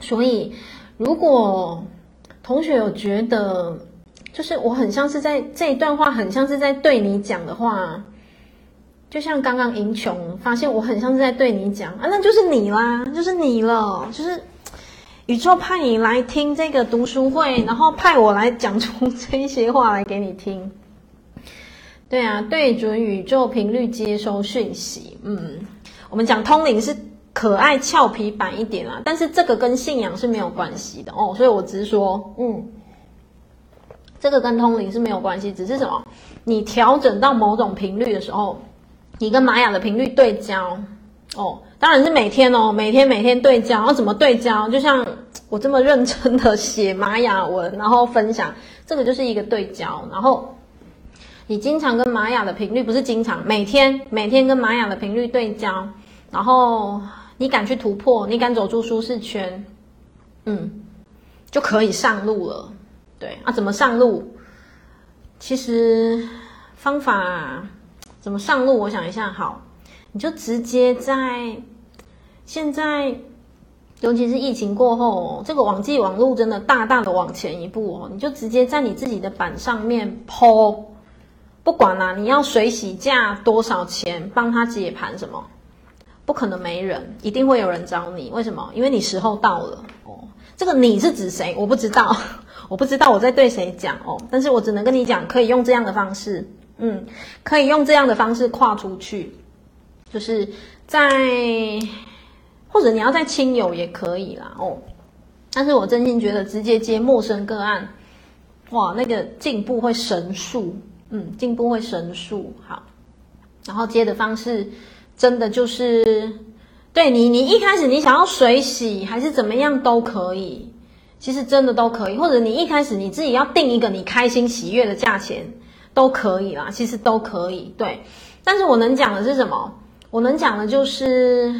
所以，如果同学有觉得，就是我很像是在这一段话，很像是在对你讲的话。就像刚刚英琼发现我很像是在对你讲啊，那就是你啦，就是你了，就是宇宙派你来听这个读书会，然后派我来讲出这些话来给你听。对啊，对准宇宙频率接收讯息。嗯，我们讲通灵是可爱俏皮版一点啦，但是这个跟信仰是没有关系的哦，所以我只是说，嗯，这个跟通灵是没有关系，只是什么？你调整到某种频率的时候。你跟玛雅的频率对焦哦，当然是每天哦，每天每天对焦。要怎么对焦？就像我这么认真的写玛雅文，然后分享，这个就是一个对焦。然后你经常跟玛雅的频率，不是经常，每天每天跟玛雅的频率对焦，然后你敢去突破，你敢走出舒适圈，嗯，就可以上路了。对啊，怎么上路？其实方法。怎么上路？我想一下，好，你就直接在现在，尤其是疫情过后，这个网际网路真的大大的往前一步哦。你就直接在你自己的板上面 po，不管啦，你要水洗价多少钱，帮他解盘什么，不可能没人，一定会有人找你。为什么？因为你时候到了哦。这个你是指谁？我不知道，我不知道我在对谁讲哦。但是我只能跟你讲，可以用这样的方式。嗯，可以用这样的方式跨出去，就是在或者你要在亲友也可以啦哦。但是我真心觉得直接接陌生个案，哇，那个进步会神速，嗯，进步会神速。好，然后接的方式真的就是对你，你一开始你想要水洗还是怎么样都可以，其实真的都可以，或者你一开始你自己要定一个你开心喜悦的价钱。都可以啦，其实都可以，对。但是我能讲的是什么？我能讲的就是，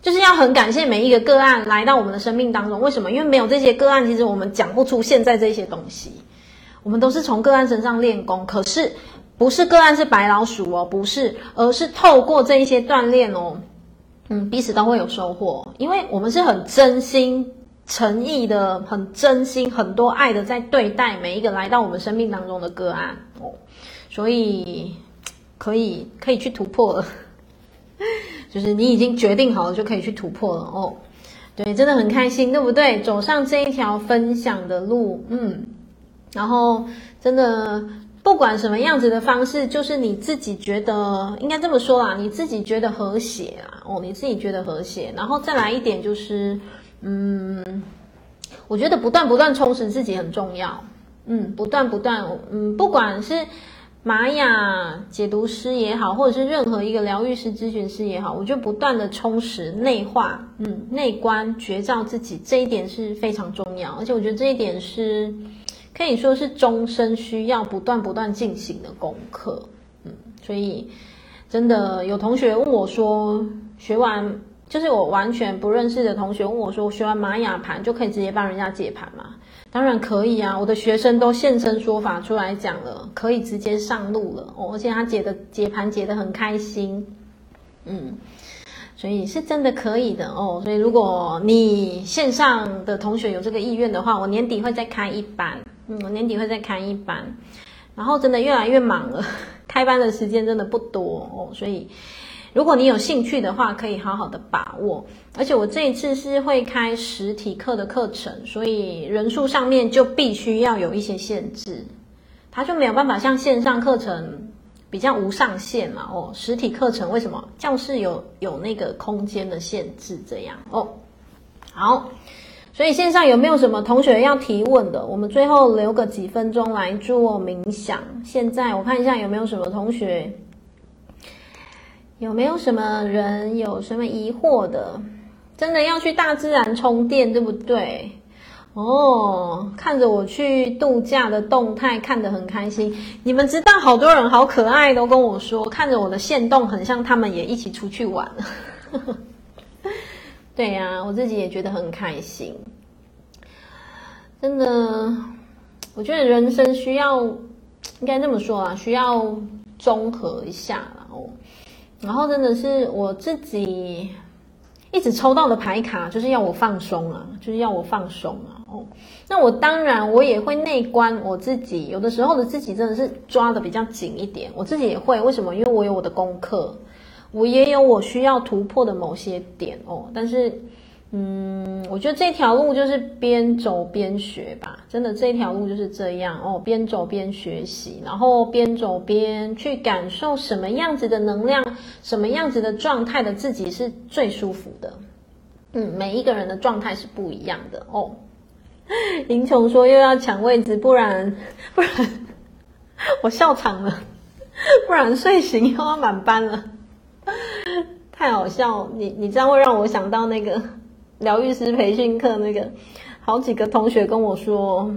就是要很感谢每一个个案来到我们的生命当中。为什么？因为没有这些个案，其实我们讲不出现在这些东西。我们都是从个案身上练功，可是不是个案是白老鼠哦，不是，而是透过这一些锻炼哦，嗯，彼此都会有收获，因为我们是很真心。诚意的、很真心、很多爱的，在对待每一个来到我们生命当中的个案哦，所以可以可以去突破了，就是你已经决定好了，就可以去突破了哦。对，真的很开心，对不对？走上这一条分享的路，嗯，然后真的不管什么样子的方式，就是你自己觉得应该这么说啦，你自己觉得和谐啊，哦，你自己觉得和谐，然后再来一点就是。嗯，我觉得不断不断充实自己很重要。嗯，不断不断，嗯，不管是玛雅解读师也好，或者是任何一个疗愈师、咨询师也好，我觉得不断的充实、内化，嗯，内观、觉照自己，这一点是非常重要。而且我觉得这一点是可以说是终身需要不断不断进行的功课。嗯，所以真的有同学问我说，学完。就是我完全不认识的同学问我说：“我学完玛雅盘就可以直接帮人家解盘吗？”当然可以啊！我的学生都现身说法出来讲了，可以直接上路了哦，而且他解的解盘解得很开心，嗯，所以是真的可以的哦。所以如果你线上的同学有这个意愿的话，我年底会再开一班，嗯，我年底会再开一班，然后真的越来越忙了，开班的时间真的不多哦，所以。如果你有兴趣的话，可以好好的把握。而且我这一次是会开实体课的课程，所以人数上面就必须要有一些限制。它就没有办法像线上课程比较无上限嘛。哦，实体课程为什么？教室有有那个空间的限制，这样哦。好，所以线上有没有什么同学要提问的？我们最后留个几分钟来做冥想。现在我看一下有没有什么同学，有没有什么人有什么疑惑的？真的要去大自然充电，对不对？哦，看着我去度假的动态，看得很开心。你们知道，好多人好可爱，都跟我说，看着我的限动，很像他们也一起出去玩。对呀，我自己也觉得很开心。真的，我觉得人生需要，应该这么说啊，需要综合一下，然后，然后真的是我自己一直抽到的牌卡，就是要我放松啊，就是要我放松啊。哦，那我当然我也会内观我自己，有的时候的自己真的是抓的比较紧一点，我自己也会。为什么？因为我有我的功课。我也有我需要突破的某些点哦，但是，嗯，我觉得这条路就是边走边学吧，真的这条路就是这样哦，边走边学习，然后边走边去感受什么样子的能量，什么样子的状态的自己是最舒服的。嗯，每一个人的状态是不一样的哦。英琼说又要抢位置，不然 不然我笑场了，不然睡醒又要满班了。太好笑，你你这样会让我想到那个疗愈师培训课，那个好几个同学跟我说，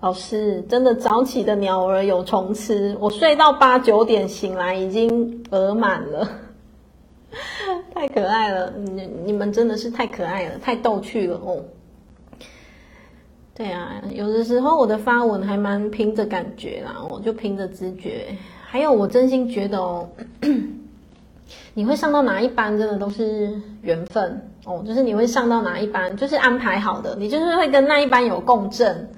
老师真的早起的鸟儿有虫吃，我睡到八九点醒来已经额满了，太可爱了，你你们真的是太可爱了，太逗趣了哦。对啊，有的时候我的发文还蛮凭着感觉啦，我就凭着直觉，还有我真心觉得哦。你会上到哪一班，真的都是缘分哦。就是你会上到哪一班，就是安排好的。你就是会跟那一班有共振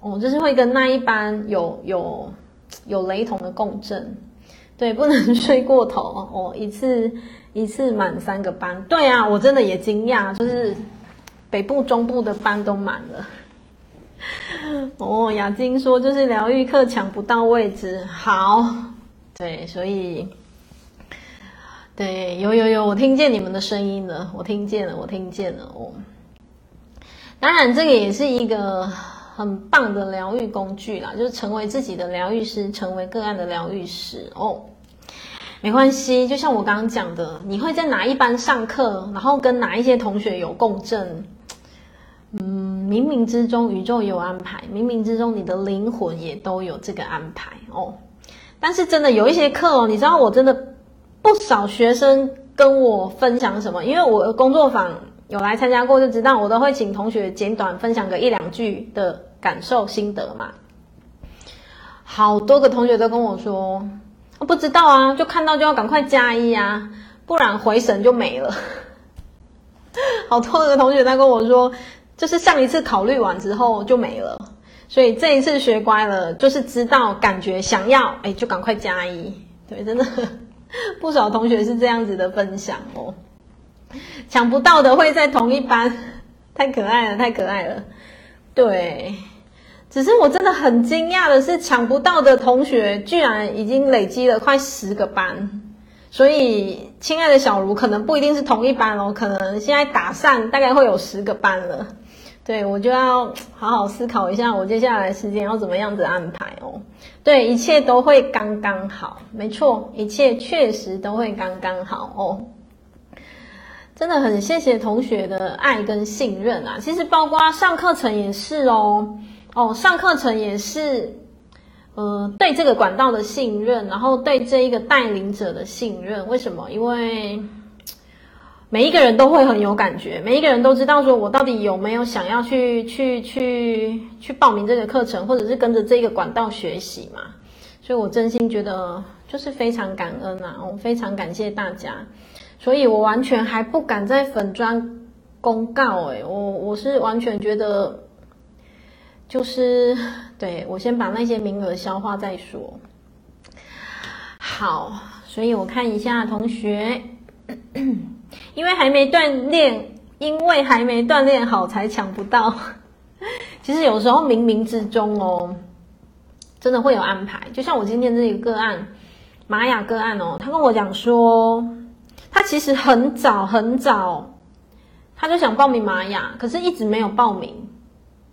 哦，就是会跟那一班有有有雷同的共振。对，不能睡过头哦。一次一次满三个班，对啊，我真的也惊讶，就是北部、中部的班都满了。哦，雅晶说就是疗愈课抢不到位置，好，对，所以。对，有有有，我听见你们的声音了，我听见了，我听见了哦。当然，这个也是一个很棒的疗愈工具啦，就是成为自己的疗愈师，成为个案的疗愈师哦。没关系，就像我刚刚讲的，你会在哪一班上课，然后跟哪一些同学有共振，嗯，冥冥之中宇宙有安排，冥冥之中你的灵魂也都有这个安排哦。但是真的有一些课哦，你知道我真的。不少学生跟我分享什么？因为我的工作坊有来参加过，就知道我都会请同学简短分享个一两句的感受心得嘛。好多个同学都跟我说，不知道啊，就看到就要赶快加一啊，不然回神就没了。好多个同学他跟我说，就是上一次考虑完之后就没了，所以这一次学乖了，就是知道感觉想要，哎，就赶快加一。对，真的。不少同学是这样子的分享哦，抢不到的会在同一班，太可爱了，太可爱了。对，只是我真的很惊讶的是，抢不到的同学居然已经累积了快十个班，所以亲爱的小茹，可能不一定是同一班哦，可能现在打散大概会有十个班了。对，我就要好好思考一下，我接下来时间要怎么样子安排哦。对，一切都会刚刚好，没错，一切确实都会刚刚好哦。真的很谢谢同学的爱跟信任啊！其实包括上课程也是哦，哦，上课程也是，呃，对这个管道的信任，然后对这一个带领者的信任。为什么？因为。每一个人都会很有感觉，每一个人都知道说，我到底有没有想要去去去去报名这个课程，或者是跟着这个管道学习嘛？所以我真心觉得就是非常感恩啊，我非常感谢大家，所以我完全还不敢在粉专公告，诶，我我是完全觉得，就是对，我先把那些名额消化再说。好，所以我看一下同学。因为还没锻炼，因为还没锻炼好才抢不到。其实有时候冥冥之中哦，真的会有安排。就像我今天这个个案，玛雅个案哦，他跟我讲说，他其实很早很早，他就想报名玛雅，可是一直没有报名，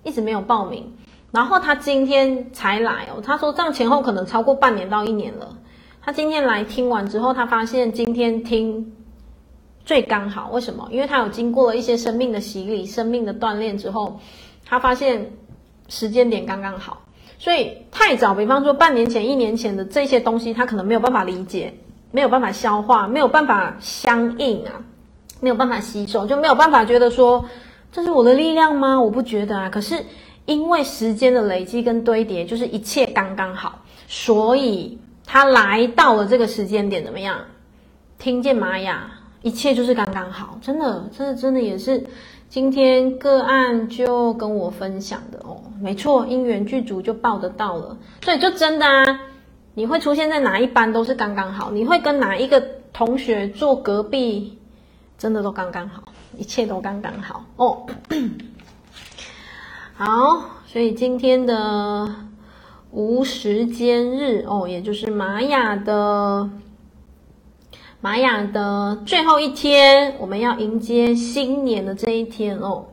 一直没有报名。然后他今天才来哦，他说这样前后可能超过半年到一年了。他今天来听完之后，他发现今天听最刚好。为什么？因为他有经过了一些生命的洗礼、生命的锻炼之后，他发现时间点刚刚好。所以太早，比方说半年前、一年前的这些东西，他可能没有办法理解，没有办法消化，没有办法相应啊，没有办法吸收，就没有办法觉得说这是我的力量吗？我不觉得啊。可是因为时间的累积跟堆叠，就是一切刚刚好，所以。他来到了这个时间点，怎么样？听见玛雅，一切就是刚刚好，真的，真的，真的也是今天个案就跟我分享的哦，没错，因缘具足就报得到了，所以就真的啊，你会出现在哪一班都是刚刚好，你会跟哪一个同学坐隔壁，真的都刚刚好，一切都刚刚好哦。好，所以今天的。无时间日哦，也就是玛雅的玛雅的最后一天，我们要迎接新年的这一天哦。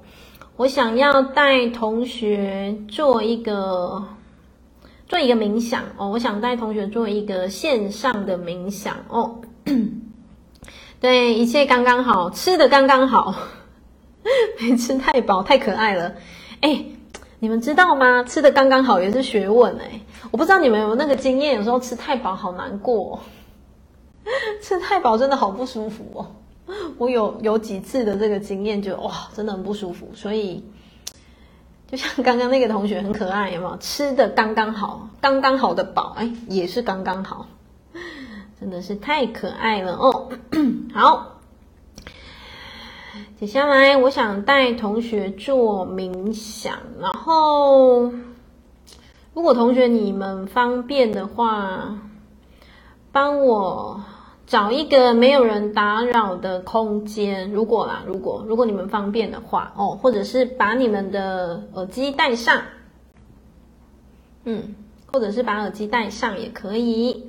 我想要带同学做一个做一个冥想哦，我想带同学做一个线上的冥想哦。对，一切刚刚好，吃的刚刚好，没吃太饱，太可爱了，哎。你们知道吗？吃的刚刚好也是学问哎！我不知道你们有没有那个经验，有时候吃太饱好难过，吃太饱真的好不舒服哦。我有有几次的这个经验，就哇，真的很不舒服。所以，就像刚刚那个同学很可爱，有没有？吃的刚刚好，刚刚好的饱，哎，也是刚刚好，真的是太可爱了哦。好。接下来，我想带同学做冥想，然后，如果同学你们方便的话，帮我找一个没有人打扰的空间。如果啦，如果如果你们方便的话，哦，或者是把你们的耳机戴上，嗯，或者是把耳机戴上也可以。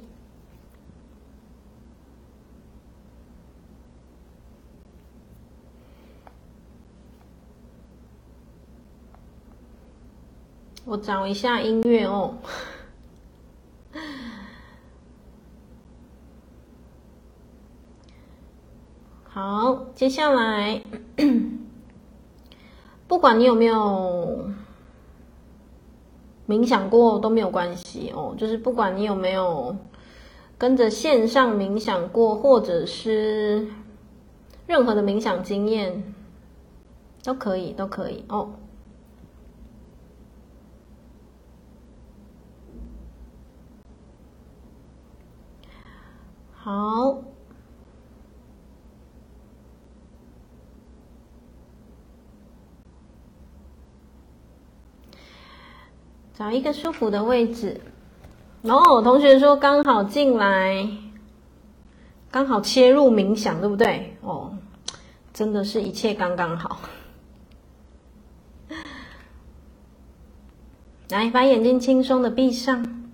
我找一下音乐哦。好，接下来，不管你有没有冥想过都没有关系哦。就是不管你有没有跟着线上冥想过，或者是任何的冥想经验，都可以，都可以哦。好，找一个舒服的位置。然后我同学说刚好进来，刚好切入冥想，对不对？哦，真的是一切刚刚好。来，把眼睛轻松的闭上。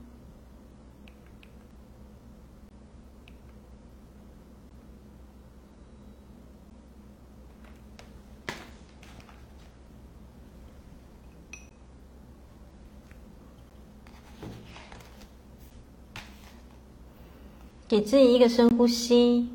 给自己一个深呼吸，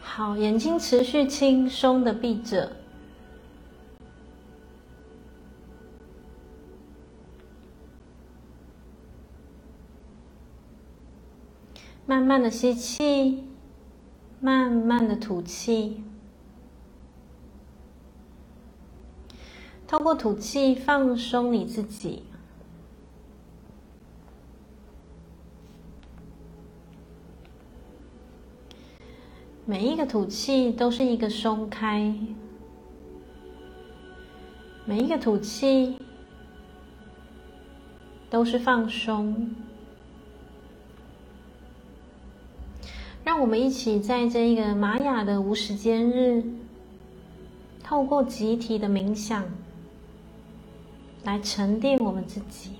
好，眼睛持续轻松的闭着，慢慢的吸气，慢慢的吐气。透过吐气放松你自己，每一个吐气都是一个松开，每一个吐气都是放松。让我们一起在这一个玛雅的无时间日，透过集体的冥想，来沉淀我们自己。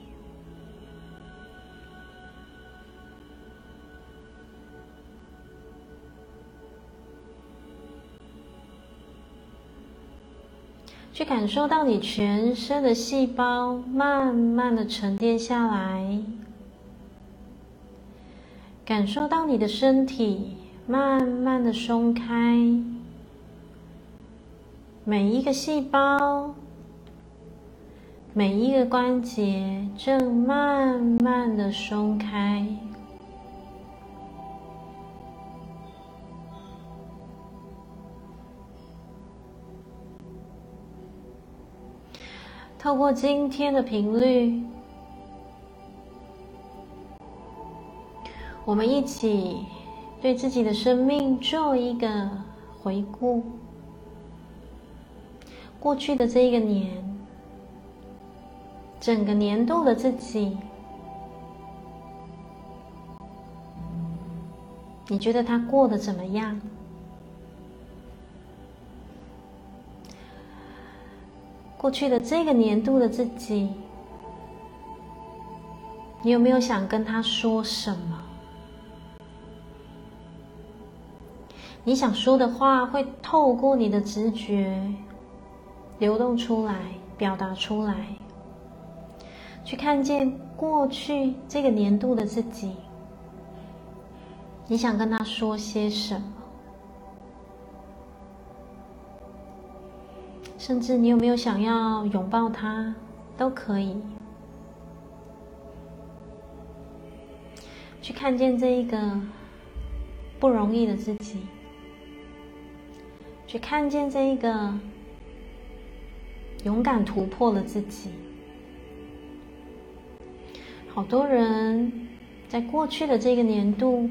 去感受到你全身的细胞慢慢的沉淀下来，感受到你的身体慢慢的松开，每一个细胞、每一个关节正慢慢的松开。透过今天的频率，我们一起对自己的生命做一个回顾。过去的这一个年，整个年度的自己，你觉得他过得怎么样？过去的这个年度的自己，你有没有想跟他说什么？你想说的话会透过你的直觉流动出来，表达出来，去看见过去这个年度的自己，你想跟他说些什么？甚至你有没有想要拥抱他，都可以。去看见这一个不容易的自己，去看见这一个勇敢突破了自己。好多人在过去的这个年度，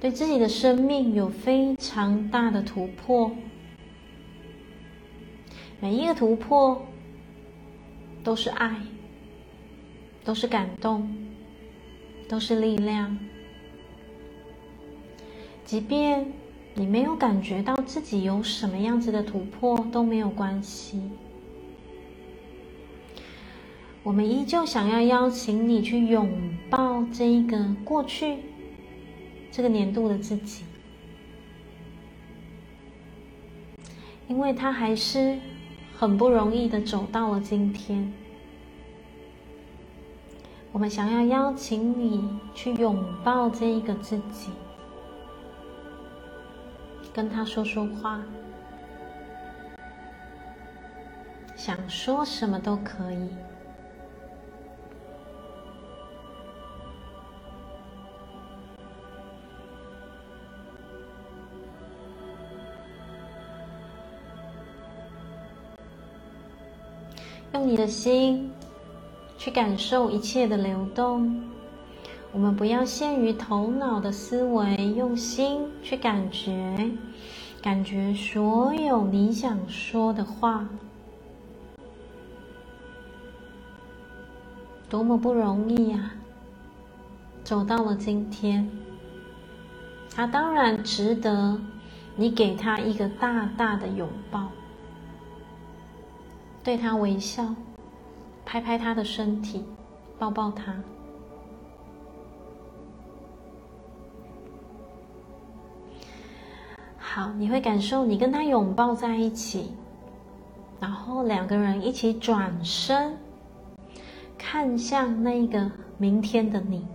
对自己的生命有非常大的突破。每一个突破都是爱，都是感动，都是力量。即便你没有感觉到自己有什么样子的突破，都没有关系。我们依旧想要邀请你去拥抱这一个过去这个年度的自己，因为他还是。很不容易的走到了今天，我们想要邀请你去拥抱这一个自己，跟他说说话，想说什么都可以。用你的心去感受一切的流动，我们不要限于头脑的思维，用心去感觉，感觉所有你想说的话，多么不容易呀！走到了今天，他当然值得你给他一个大大的拥抱。对他微笑，拍拍他的身体，抱抱他。好，你会感受你跟他拥抱在一起，然后两个人一起转身，看向那个明天的你，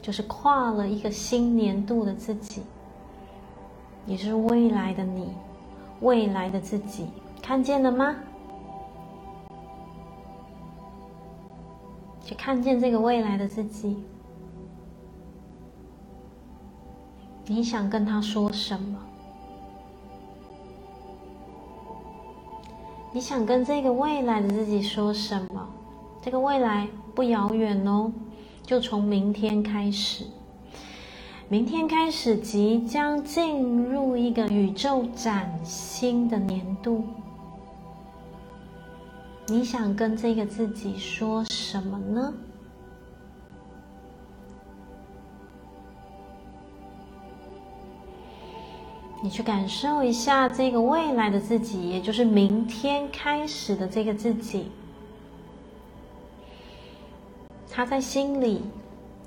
就是跨了一个新年度的自己，也是未来的你。未来的自己看见了吗？去看见这个未来的自己，你想跟他说什么？你想跟这个未来的自己说什么？这个未来不遥远哦，就从明天开始。明天开始即将进入一个宇宙崭新的年度。你想跟这个自己说什么呢？你去感受一下这个未来的自己，也就是明天开始的这个自己。他在心里。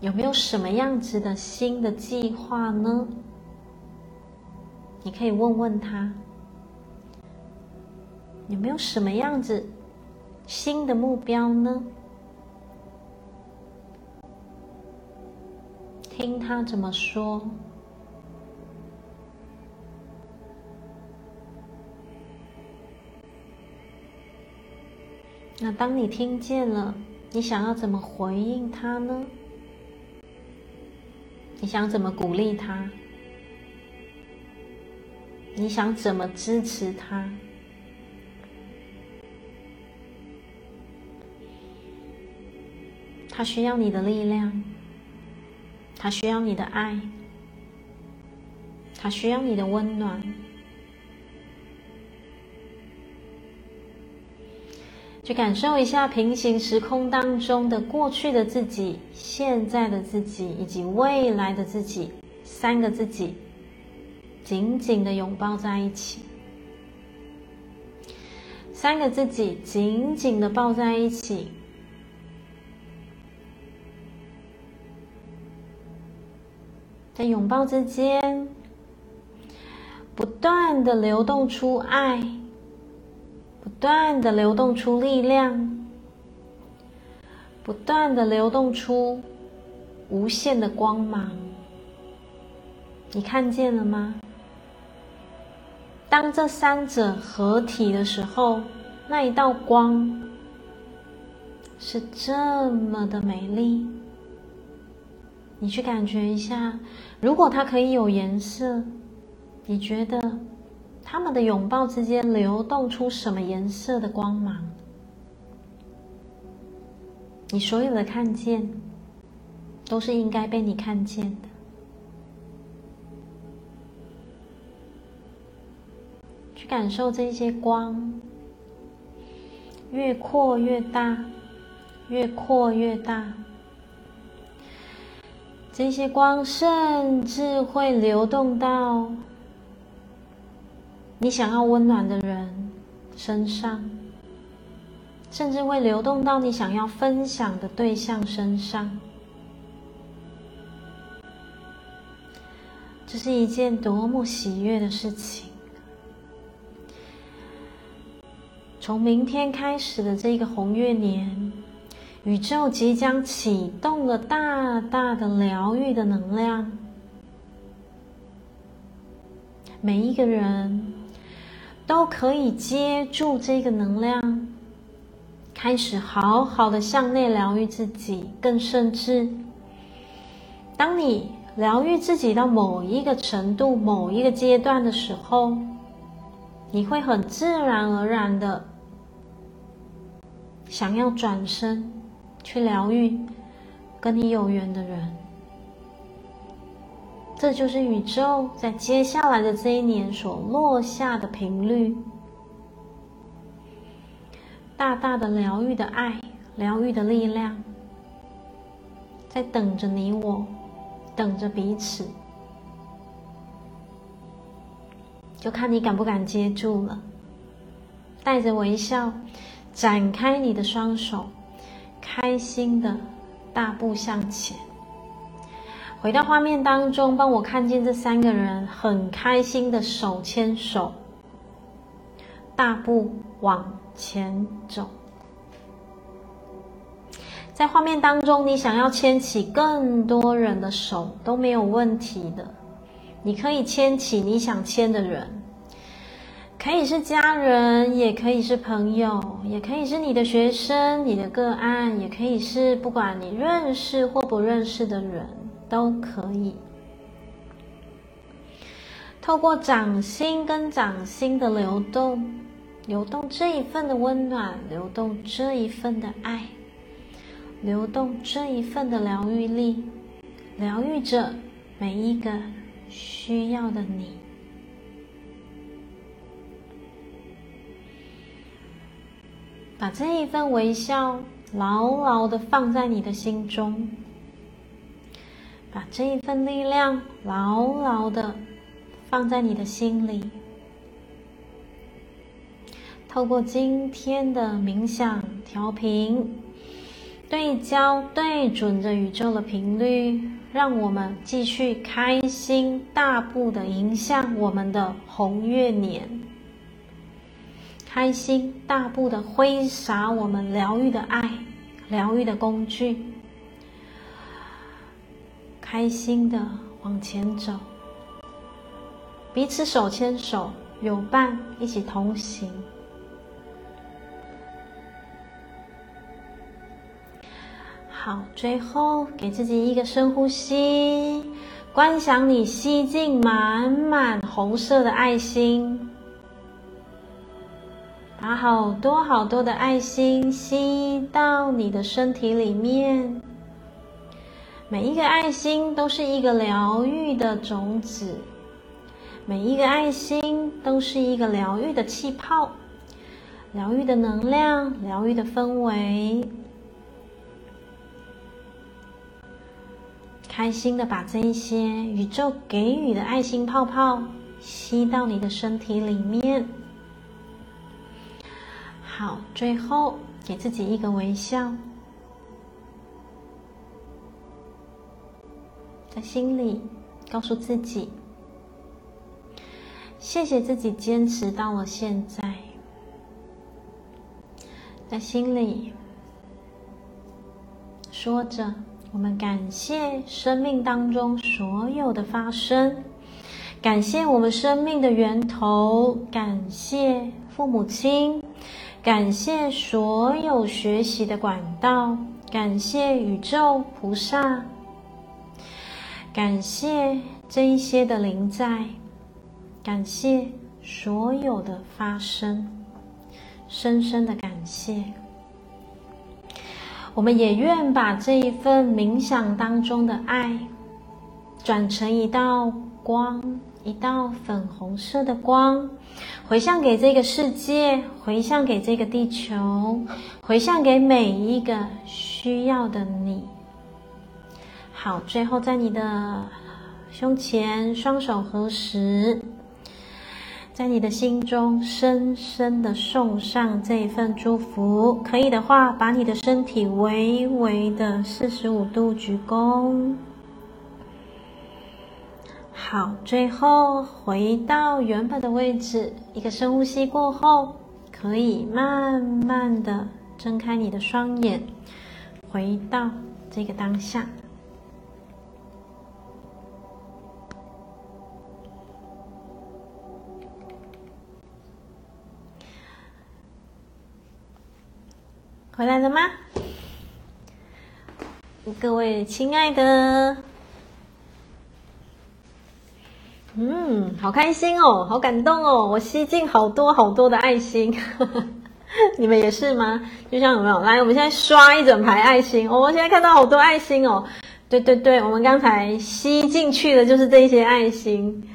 有没有什么样子的新的计划呢？你可以问问他，有没有什么样子新的目标呢？听他怎么说。那当你听见了，你想要怎么回应他呢？你想怎么鼓励他？你想怎么支持他？他需要你的力量，他需要你的爱，他需要你的温暖。去感受一下平行时空当中的过去的自己、现在的自己以及未来的自己，三个自己紧紧的拥抱在一起。三个自己紧紧的抱在一起，在拥抱之间，不断的流动出爱。不断的流动出力量，不断的流动出无限的光芒。你看见了吗？当这三者合体的时候，那一道光是这么的美丽。你去感觉一下，如果它可以有颜色，你觉得？他们的拥抱之间流动出什么颜色的光芒？你所有的看见，都是应该被你看见的。去感受这些光，越扩越大，越扩越大。这些光甚至会流动到。你想要温暖的人身上，甚至会流动到你想要分享的对象身上。这是一件多么喜悦的事情！从明天开始的这个红月年，宇宙即将启动了大大的疗愈的能量，每一个人。都可以接住这个能量，开始好好的向内疗愈自己。更甚至，当你疗愈自己到某一个程度、某一个阶段的时候，你会很自然而然的想要转身去疗愈跟你有缘的人。这就是宇宙在接下来的这一年所落下的频率，大大的疗愈的爱，疗愈的力量，在等着你我，等着彼此，就看你敢不敢接住了。带着微笑，展开你的双手，开心的大步向前。回到画面当中，帮我看见这三个人很开心的手牵手，大步往前走。在画面当中，你想要牵起更多人的手都没有问题的。你可以牵起你想牵的人，可以是家人，也可以是朋友，也可以是你的学生、你的个案，也可以是不管你认识或不认识的人。都可以透过掌心跟掌心的流动，流动这一份的温暖，流动这一份的爱，流动这一份的疗愈力，疗愈着每一个需要的你。把这一份微笑牢牢的放在你的心中。把这一份力量牢牢的放在你的心里。透过今天的冥想调频，对焦对准着宇宙的频率，让我们继续开心大步的迎向我们的红月年。开心大步的挥洒我们疗愈的爱、疗愈的工具，开心的往前走，彼此手牵手，有伴一起同行。好，最后给自己一个深呼吸，观想你吸进满满红色的爱心，把好多好多的爱心吸到你的身体里面。每一个爱心都是一个疗愈的种子，每一个爱心都是一个疗愈的气泡，疗愈的能量，疗愈的氛围。开心的把这一些宇宙给予的爱心泡泡吸到你的身体里面。好，最后给自己一个微笑，在心里告诉自己：谢谢自己坚持到了现在。在心里说着。我们感谢生命当中所有的发生，感谢我们生命的源头，感谢父母亲，感谢所有学习的管道，感谢宇宙菩萨，感谢这一些的临在，感谢所有的发生，深深的感谢。我们也愿把这一份冥想当中的爱，转成一道光，一道粉红色的光，回向给这个世界，回向给这个地球，回向给每一个需要的你。好，最后在你的胸前，双手合十。在你的心中深深的送上这一份祝福，可以的话，把你的身体微微的四十五度鞠躬。好，最后回到原本的位置，一个深呼吸过后，可以慢慢的睁开你的双眼，回到这个当下。回来了吗？各位亲爱的，嗯，好开心哦，好感动哦，我吸进好多好多的爱心，你们也是吗？就像有没有？来，我们现在刷一整排爱心，哦，我现在看到好多爱心哦。对对对，我们刚才吸进去的就是这些爱心。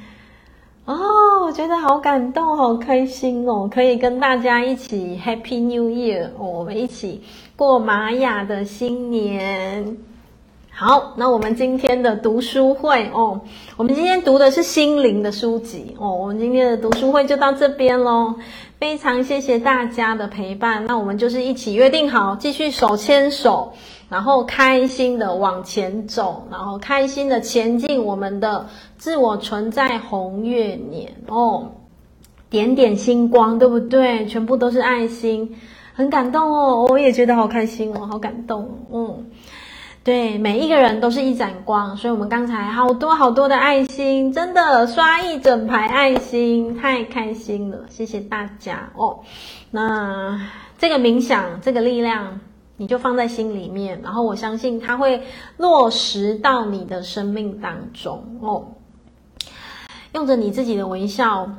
哦，我觉得好感动，好开心哦！可以跟大家一起 Happy New Year，我们一起过玛雅的新年。好，那我们今天的读书会哦，我们今天读的是心灵的书籍哦，我们今天的读书会就到这边喽。非常谢谢大家的陪伴，那我们就是一起约定好，继续手牵手。然后开心的往前走，然后开心的前进我们的自我存在红月年哦，点点星光，对不对？全部都是爱心，很感动哦，我也觉得好开心哦，好感动，嗯，对，每一个人都是一盏光，所以我们刚才好多好多的爱心，真的刷一整排爱心，太开心了，谢谢大家哦。那这个冥想，这个力量。你就放在心里面，然后我相信它会落实到你的生命当中哦。用着你自己的微笑，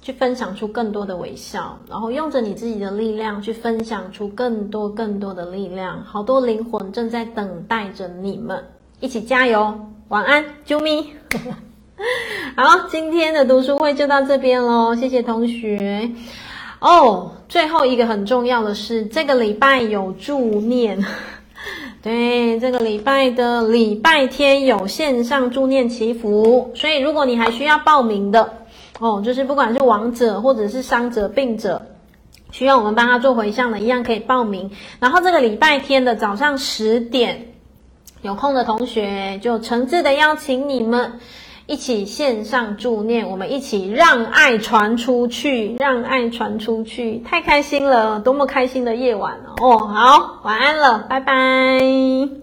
去分享出更多的微笑，然后用着你自己的力量去分享出更多更多的力量。好多灵魂正在等待着你们，一起加油！晚安，啾咪。好，今天的读书会就到这边喽，谢谢同学。哦，最后一个很重要的是，这个礼拜有助念，对，这个礼拜的礼拜天有线上助念祈福，所以如果你还需要报名的，哦，就是不管是王者或者是伤者、病者，需要我们帮他做回向的，一样可以报名。然后这个礼拜天的早上十点，有空的同学就诚挚的邀请你们。一起线上助念，我们一起让爱传出去，让爱传出去，太开心了，多么开心的夜晚哦！哦，好，晚安了，拜拜。